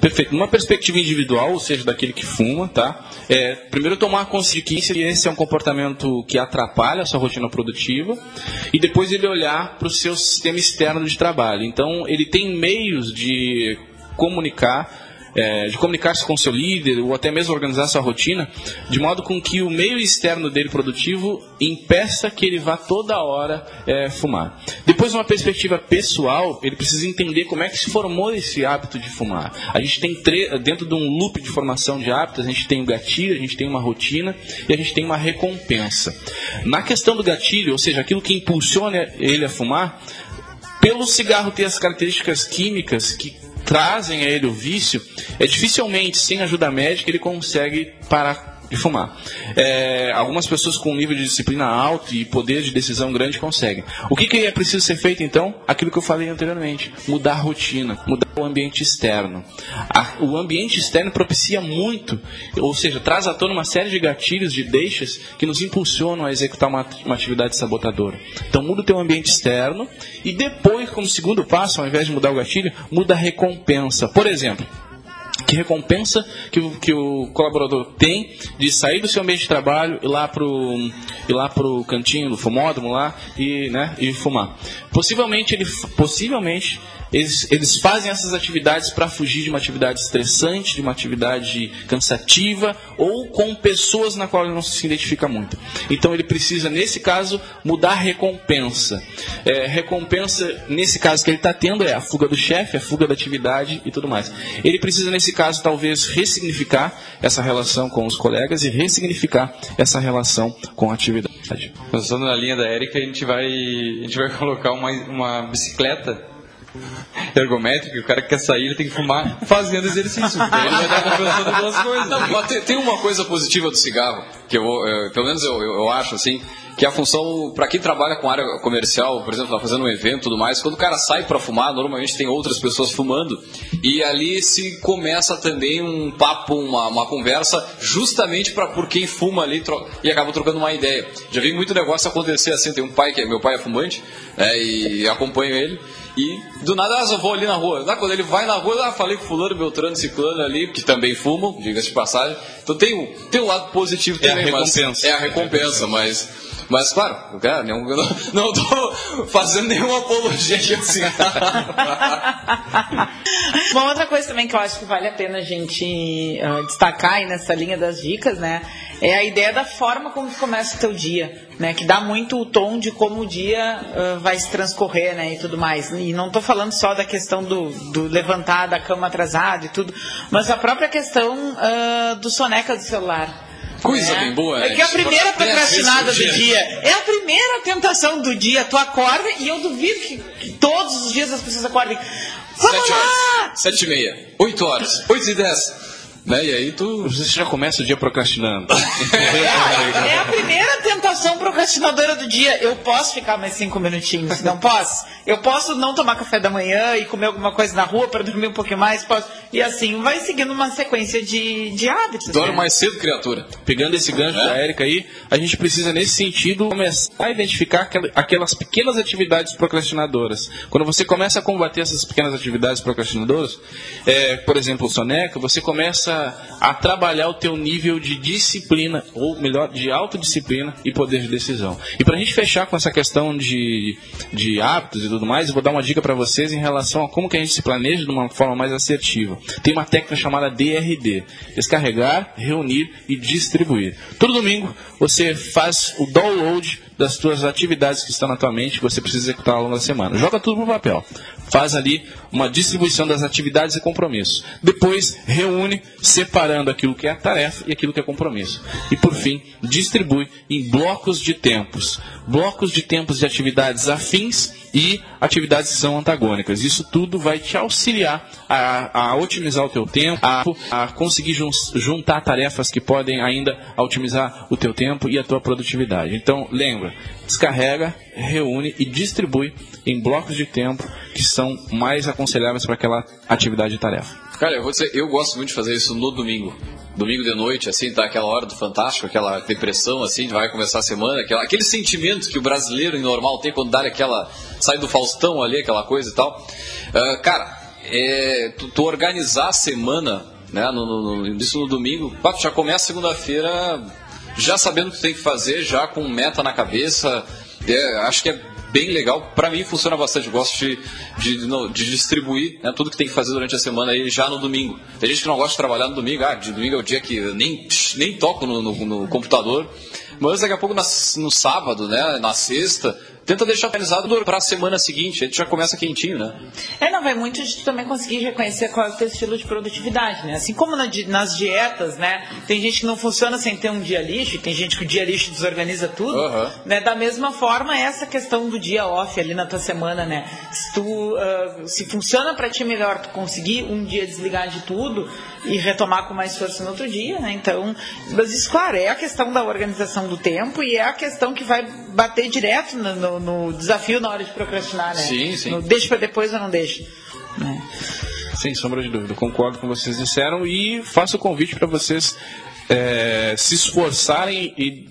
Perfeito. Numa perspectiva individual, ou seja, daquele que fuma, tá? É, primeiro tomar consciência que esse é um comportamento que atrapalha a sua rotina produtiva e depois ele olhar para o seu sistema externo de trabalho. Então, ele tem meios de comunicar é, de comunicar-se com seu líder ou até mesmo organizar sua rotina, de modo com que o meio externo dele produtivo impeça que ele vá toda hora é, fumar. Depois, numa perspectiva pessoal, ele precisa entender como é que se formou esse hábito de fumar. A gente tem dentro de um loop de formação de hábitos, a gente tem o gatilho, a gente tem uma rotina e a gente tem uma recompensa. Na questão do gatilho, ou seja, aquilo que impulsiona ele a fumar, pelo cigarro ter as características químicas que trazem a ele o vício, é dificilmente, sem ajuda médica, ele consegue parar de fumar. É, algumas pessoas com um nível de disciplina alto e poder de decisão grande conseguem. O que, que é preciso ser feito então? Aquilo que eu falei anteriormente: mudar a rotina, mudar o ambiente externo. A- o ambiente externo propicia muito, ou seja, traz à tona uma série de gatilhos, de deixas que nos impulsionam a executar uma, uma atividade sabotadora. Então muda o teu ambiente externo e depois, como segundo passo, ao invés de mudar o gatilho, muda a recompensa. Por exemplo, que recompensa que o, que o colaborador tem de sair do seu ambiente de trabalho e lá pro ir lá pro cantinho do fumódromo lá e né e fumar. Possivelmente ele possivelmente eles, eles fazem essas atividades para fugir de uma atividade estressante, de uma atividade cansativa ou com pessoas na qual ele não se identifica muito. Então ele precisa, nesse caso, mudar a recompensa. É, recompensa, nesse caso que ele está tendo, é a fuga do chefe, a fuga da atividade e tudo mais. Ele precisa, nesse caso, talvez ressignificar essa relação com os colegas e ressignificar essa relação com a atividade. Pensando na linha da Érica, a gente vai, a gente vai colocar uma, uma bicicleta ergométrica, o cara que quer sair, ele tem que fumar fazendo exercício. Ele vai estar compensando duas coisas. Não, tem, tem uma coisa positiva do cigarro, que eu, eh, pelo menos eu, eu, eu acho assim, que a função, para quem trabalha com área comercial, por exemplo, tá fazendo um evento e tudo mais, quando o cara sai para fumar, normalmente tem outras pessoas fumando, e ali se começa também um papo, uma, uma conversa, justamente para por quem fuma ali tro- e acaba trocando uma ideia. Já vi muito negócio acontecer assim, tem um pai que é, meu pai é fumante, né, e acompanho ele, e do nada, ah, eu vou ali na rua. Lá, quando ele vai na rua, ah, falei com fulano, Beltrano, Ciclano ali, que também fumam, diga-se de passagem. Então tem um, tem um lado positivo É a também, mas recompensa. é a recompensa, mas, mas claro, cara, não, eu não, não tô fazendo nenhuma apologia assim. Uma outra coisa também que eu acho que vale a pena a gente ah, destacar aí nessa linha das dicas, né? É a ideia da forma como começa o teu dia, né? Que dá muito o tom de como o dia ah, vai se transcorrer, né? E tudo mais. E não estou falando só da questão do, do levantar da cama atrasado e tudo, mas a própria questão ah, do soneca do celular. Coisa né? bem boa, É que a primeira procrastinada do por dia é a primeira tentação do dia. Tu acorda e eu duvido que, que todos os dias as pessoas acordem. Vamos Sete lá! horas, sete e meia, oito horas, oito e dez. Né? E aí tu. Você já começa o dia procrastinando. É a primeira tentação procrastinadora do dia. Eu posso ficar mais cinco minutinhos, não posso? Eu posso não tomar café da manhã e comer alguma coisa na rua para dormir um pouquinho mais? Posso? E assim, vai seguindo uma sequência de, de hábitos. Dorme né? mais cedo, criatura. Pegando esse gancho É? da Érica aí, a gente precisa, nesse sentido, começar a identificar aquel- aquelas pequenas atividades procrastinadoras. Quando você começa a combater essas pequenas atividades procrastinadoras, é, por exemplo, o soneca, você começa a trabalhar o teu nível de disciplina, ou melhor, de autodisciplina e poder de decisão. E para a gente fechar com essa questão de, de hábitos e tudo mais, eu vou dar uma dica para vocês em relação a como que a gente se planeja de uma forma mais assertiva. Tem uma técnica chamada DRD: descarregar, reunir e distribuir. Todo domingo você faz o download das tuas atividades que estão na tua mente que você precisa executar ao longo da semana. Joga tudo no papel. Faz ali uma distribuição das atividades e compromissos. Depois reúne, separando aquilo que é tarefa e aquilo que é compromisso. E por fim, distribui em blocos de tempos. Blocos de tempos de atividades afins e atividades que são antagônicas. Isso tudo vai te auxiliar a, a otimizar o teu tempo, a, a conseguir jun- juntar tarefas que podem ainda otimizar o teu tempo e a tua produtividade. Então, lembra, descarrega, reúne e distribui em blocos de tempo que são mais aconselháveis para aquela atividade e tarefa. Cara, eu vou dizer, eu gosto muito de fazer isso no domingo. Domingo de noite, assim, tá aquela hora do fantástico, aquela depressão, assim, vai começar a semana, aquela, aquele sentimento que o brasileiro normal tem quando dá aquela. sai do Faustão ali, aquela coisa e tal. Ah, cara, é, tu, tu organizar a semana, né, no, no, no- isso no domingo, já começa segunda-feira já sabendo o que tem que fazer, já com meta na cabeça. É, acho que é bem legal. Para mim funciona bastante. Gosto de, de, de distribuir né, tudo que tem que fazer durante a semana aí já no domingo. Tem gente que não gosta de trabalhar no domingo. Ah, de domingo é o dia que eu nem, nem toco no, no- no computador. Mas daqui a pouco no sábado, né, na sexta, tenta deixar organizado para a semana seguinte. A gente já começa quentinho, né? É, não, vai muito de tu também conseguir reconhecer qual é o teu estilo de produtividade, né? Assim como na nas dietas, né? Tem gente que não funciona sem ter um dia lixo, tem gente que o dia lixo desorganiza tudo, Aham. né? Da mesma forma, essa questão do dia off ali na tua semana, né? Se tu, ah, se funciona pra ti melhor tu conseguir um dia desligar de tudo e retomar com mais força no outro dia, né? Então, mas isso, claro, é a questão da organização do tempo e é a questão que vai bater direto no, no- no desafio na hora de procrastinar, né? Sim, sim. No deixa pra depois ou não deixa. né? Sem sombra de dúvida, concordo com o que vocês disseram e faço o convite para vocês é, se esforçarem e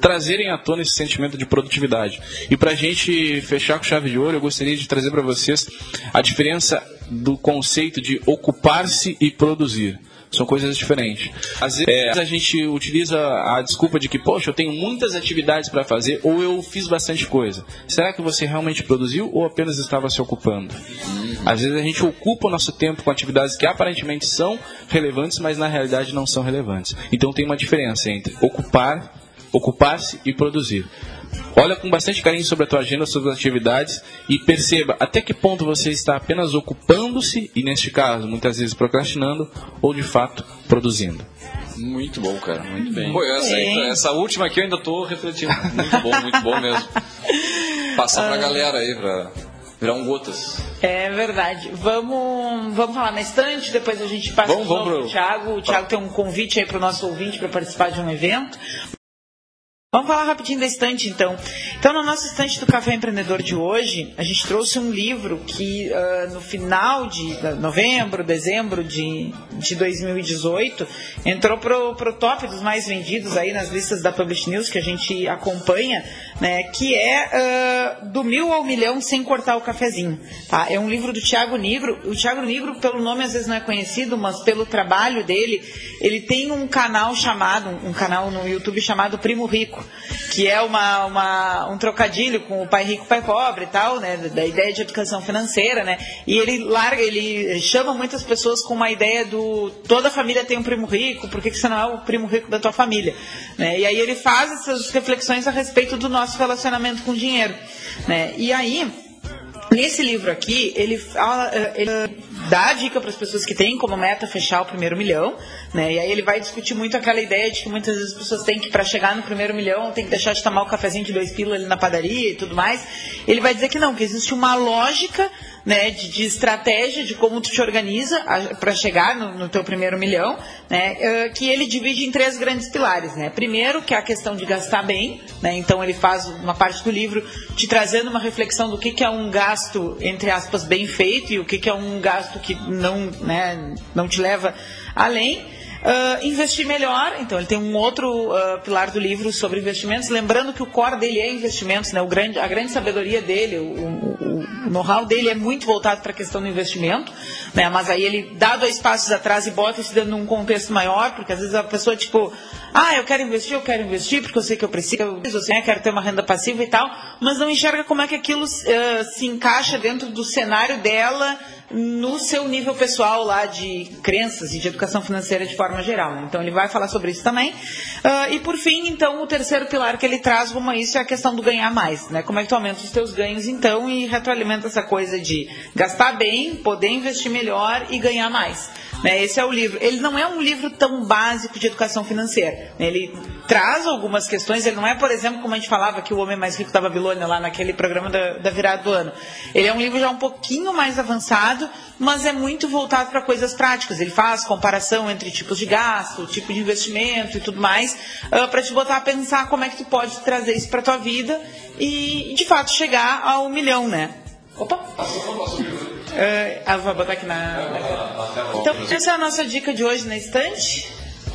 trazerem à tona esse sentimento de produtividade. E para a gente fechar com chave de ouro, eu gostaria de trazer para vocês a diferença do conceito de ocupar-se e produzir. São coisas diferentes. Às vezes é, a gente utiliza a desculpa de que, poxa, eu tenho muitas atividades para fazer ou eu fiz bastante coisa. Será que você realmente produziu ou apenas estava se ocupando? Às vezes a gente ocupa o nosso tempo com atividades que aparentemente são relevantes, mas na realidade não são relevantes. Então tem uma diferença entre ocupar, ocupar-se e produzir. Olha com bastante carinho sobre a tua agenda, sobre as atividades e perceba até que ponto você está apenas ocupando-se e, neste caso, muitas vezes procrastinando ou de fato produzindo. Muito bom, cara. Muito bem. Pô, essa, essa última aqui eu ainda tô refletindo. Muito bom, muito bom mesmo. Passar pra galera aí, pra virar um gotas. É verdade. Vamos, vamos falar na estante, depois a gente passa Vamos, vamos pro pro- Thiago. O Thiago tem um convite aí para o nosso ouvinte para participar de um evento. Vamos falar rapidinho da estante, então. Então, na nossa estante do Café Empreendedor de hoje, a gente trouxe um livro que ah, no final de novembro, dezembro de, de 2018, entrou pro, pro top dos mais vendidos aí nas listas da Publish News que a gente acompanha, né? Que é ah, Do Mil ao Milhão Sem Cortar o Cafezinho. Tá? É um livro do Tiago Nigro. O Tiago Nigro, pelo nome, às vezes não é conhecido, mas pelo trabalho dele, ele tem um canal chamado, um canal no YouTube chamado Primo Rico, que é uma, uma- um trocadilho com o pai rico, pai pobre e tal, né? Da ideia de educação financeira, né? E ele larga, ele chama muitas pessoas com uma ideia do toda família tem um primo rico, por que, que você não é o primo rico da tua família? Né? E aí ele faz essas reflexões a respeito do nosso relacionamento com o dinheiro. Né? E aí, Nesse livro aqui, ele, fala, eh, ele dá dica para as pessoas que têm como meta fechar o primeiro milhão, né? E aí ele vai discutir muito aquela ideia de que muitas vezes as pessoas têm que, para chegar no primeiro milhão, tem que deixar de tomar o cafezinho de dois pila ali na padaria e tudo mais. Ele vai dizer que não, que existe uma lógica né, de, de, estratégia de como tu te organiza para chegar no, no, teu primeiro milhão, né, uh, que ele divide em três grandes pilares, né. Primeiro, que é a questão de gastar bem, né, então ele faz uma parte do livro te trazendo uma reflexão do que, que é um gasto entre aspas bem feito e o que, que é um gasto que não, né, não te leva além. Uh, investir melhor, então ele tem um outro uh, pilar do livro sobre investimentos, lembrando que o core dele é investimentos, né? o grande, a grande sabedoria dele, o, o, o know-how dele é muito voltado para a questão do investimento, né? mas aí ele dá dois passos atrás e bota isso dentro de um contexto maior, porque às vezes a pessoa, tipo, ah, eu quero investir, eu quero investir, porque eu sei que eu preciso, eu sei, quero ter uma renda passiva e tal, mas não enxerga como é que aquilo uh, se encaixa dentro do cenário dela, no seu nível pessoal lá de crenças e de educação financeira de forma geral. Né? Então ele vai falar sobre isso também. Uh, e por fim, então, o terceiro pilar que ele traz rumo a isso é a questão do ganhar mais. Né? Como é que tu aumenta os teus ganhos, então, e retroalimenta essa coisa de gastar bem, poder investir melhor e ganhar mais. Né? Esse é o livro. Ele não é um livro tão básico de educação financeira. Né? Ele traz algumas questões. Ele não é, por exemplo, como a gente falava que o Homem Mais Rico da Babilônia lá naquele programa da, da virada do ano. Ele é um livro já um pouquinho mais avançado, mas é muito voltado para coisas práticas. Ele faz comparação entre tipos de gasto, tipo de investimento e tudo mais, uh, para te botar a pensar como é que tu pode trazer isso para tua vida e, de fato, chegar ao milhão, né? Opa! Uh, ah, vou botar aqui na. Então, essa é a nossa dica de hoje na estante.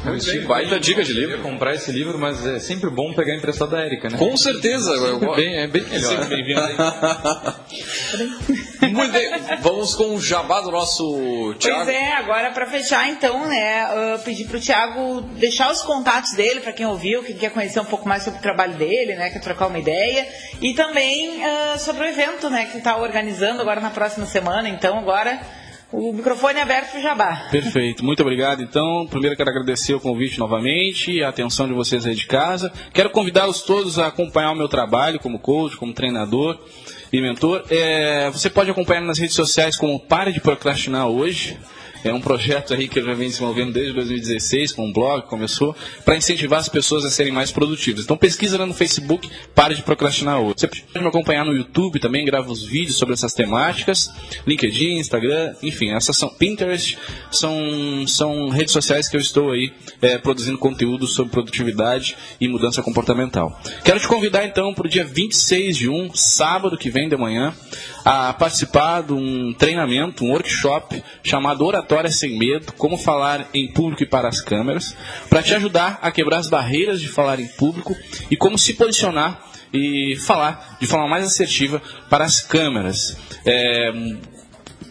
Eu baita dica de livro. comprar esse livro, mas é sempre bom pegar emprestado da Érica, né? Com certeza. Eu... Bem, é bem melhor. Sempre bem-vindo Muito bem. Vamos com o jabá do nosso Thiago. Pois é, agora para fechar então, né, uh, pedir pro Thiago deixar os contatos dele para quem ouviu, quem quer conhecer um pouco mais sobre o trabalho dele, né, quer trocar uma ideia e também uh, sobre o evento, né, que está organizando agora na próxima semana. Então agora o microfone é aberto para o Jabá. Perfeito, muito obrigado. Então, primeiro quero agradecer o convite novamente, a atenção de vocês aí de casa. Quero convidá-los todos a acompanhar o meu trabalho como coach, como treinador e mentor. É, você pode acompanhar nas redes sociais como Pare de Procrastinar Hoje. É um projeto aí que eu já venho desenvolvendo desde 2016, com um blog, começou, para incentivar as pessoas a serem mais produtivas. Então pesquisa lá no Facebook, pare de procrastinar hoje. Você pode me acompanhar no YouTube também, gravo os vídeos sobre essas temáticas, LinkedIn, Instagram, enfim, essas são Pinterest, são, são redes sociais que eu estou aí é, produzindo conteúdo sobre produtividade e mudança comportamental. Quero te convidar então para o dia 26 de 1, sábado que vem de manhã, a participar de um treinamento, um workshop chamado Oratória Sem Medo, como falar em público e para as câmeras, para te ajudar a quebrar as barreiras de falar em público e como se posicionar e falar de forma mais assertiva para as câmeras. É,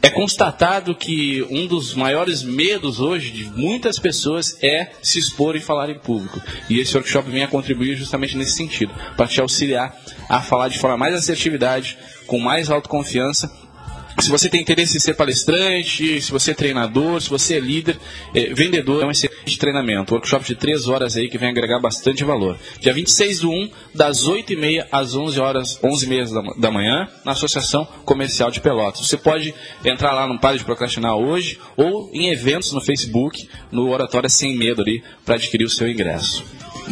é constatado que um dos maiores medos hoje de muitas pessoas é se expor e falar em público. E esse workshop vem a contribuir justamente nesse sentido, para te auxiliar a falar de forma mais assertividade, com mais autoconfiança se você tem interesse em ser palestrante, se você é treinador, se você é líder, é, vendedor, é um excelente treinamento. Workshop de 3 horas aí que vem agregar bastante valor. Dia 26 do 1, das 8h30 às 11 horas, 11h30 da, da manhã, na Associação Comercial de Pelotas. Você pode entrar lá no Pare de Procrastinar hoje ou em eventos no Facebook, no Oratória Sem Medo ali, para adquirir o seu ingresso.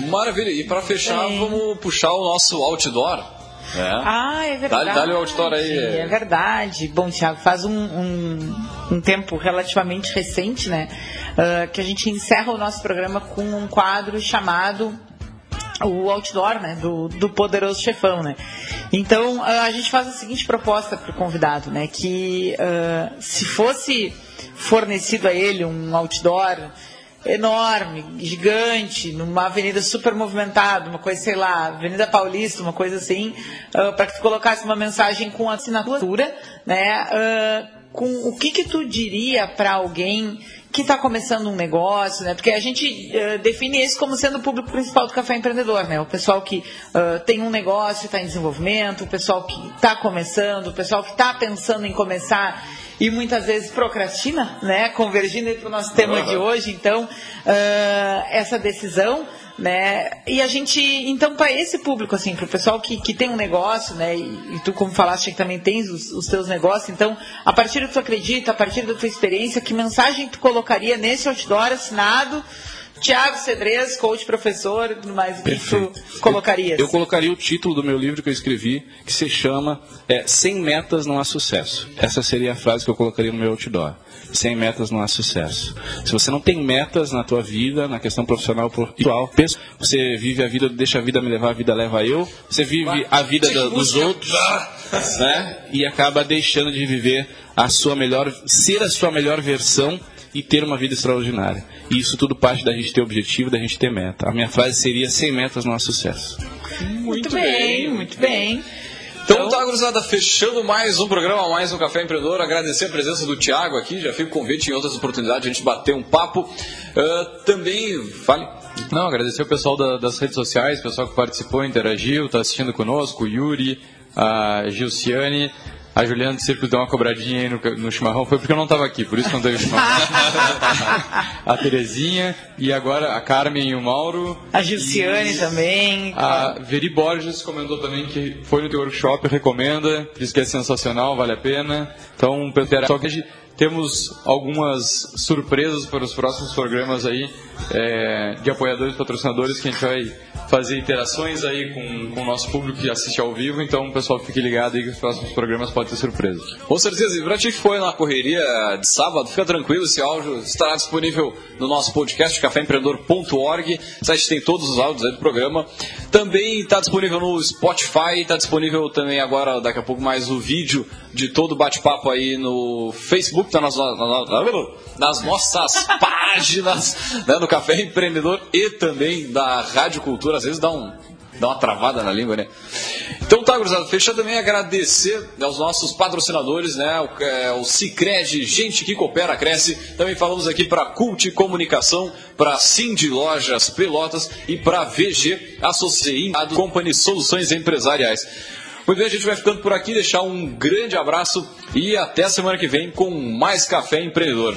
Maravilha. E para fechar, vamos puxar o nosso outdoor. É. Ah, é verdade. Dá-lhe o auditório aí. É verdade. Bom, Tiago, faz um, um, um, tempo relativamente recente, né? Uh, que a gente encerra o nosso programa com um quadro chamado o outdoor, né, do, do poderoso chefão, né. Então a gente faz a seguinte proposta para o convidado, né, que uh, se fosse fornecido a ele um outdoor enorme, gigante, numa avenida super movimentada, uma coisa, sei lá, Avenida Paulista, uma coisa assim, uh, para que tu colocasse uma mensagem com assinatura, né? Uh, com o que que tu diria para alguém que está começando um negócio, né? Porque a gente uh, define isso como sendo o público principal do café empreendedor, né? O pessoal que uh, tem um negócio, está em desenvolvimento, o pessoal que está começando, o pessoal que está pensando em começar e muitas vezes procrastina, né? Convergindo para o nosso tema de hoje, então, uh, essa decisão né? E a gente, então, para esse público, assim, para o pessoal que, que tem um negócio, né? E, e tu, como falaste, que também tens os, os teus negócios, então, a partir do que tu acredita, a partir da tua experiência, que mensagem tu colocaria nesse outdoor assinado? Tiago Cedrez, coach, professor, mais o que tu colocarias? Eu colocaria o título do meu livro que eu escrevi, que se chama é, Sem metas não há sucesso. Essa seria a frase que eu colocaria no meu outdoor. Sem metas não há sucesso. Se você não tem metas na tua vida, na questão profissional pessoal, você vive a vida, deixa a vida me levar, a vida leva eu. Você vive a vida da, dos outros, né? E acaba deixando de viver a sua melhor, ser a sua melhor versão e ter uma vida extraordinária. E isso tudo parte da gente ter objetivo, da gente ter meta. A minha frase seria: sem metas não há sucesso. Muito, bem, muito bem. Então tá, gurizada, fechando mais um programa, mais um Café Empreendedor. Agradecer a presença do Thiago aqui, já fica o convite em outras oportunidades a gente bater um papo. Uh, também, fale. Não, agradecer o pessoal da, das redes sociais, o pessoal que participou, interagiu, está assistindo conosco, o Yuri, a Gilciane. A Juliana Círculo deu uma cobradinha aí no, no chimarrão, foi porque eu não estava aqui, por isso que não teve chimarrão. a Terezinha, e agora a Carmen e o Mauro. A Gilciane também. A Veri Borges comentou também que foi no teu workshop, recomenda, diz que é sensacional, vale a pena. Então, só que temos algumas surpresas para os próximos programas aí é, de apoiadores e patrocinadores que a gente vai fazer interações aí com, com o nosso público que assiste ao vivo, então pessoal fique ligado aí que os próximos programas podem ter surpresa. Com certeza, e pra ti que foi na correria de sábado, fica tranquilo, esse áudio estará disponível no nosso podcast caféempreendedor.org, site tem todos os áudios aí do programa. Também está disponível no Spotify, está disponível também agora, daqui a pouco mais o vídeo de todo o bate-papo aí no Facebook, tá nas, nas nossas páginas, né, no Café Empreendedor e também da Rádio Cultura, às vezes dá um dá uma travada na língua, né? Então tá, gurizada, fechar também agradecer aos nossos patrocinadores, né? O, é, o Cicred, gente que coopera, cresce. Também falamos aqui para Cult Comunicação, para Cindy Lojas Pelotas e para VG Associado Company Soluções Empresariais. Muito bem, a gente vai ficando por aqui, deixar um grande abraço e até semana que vem com mais Café Empreendedor.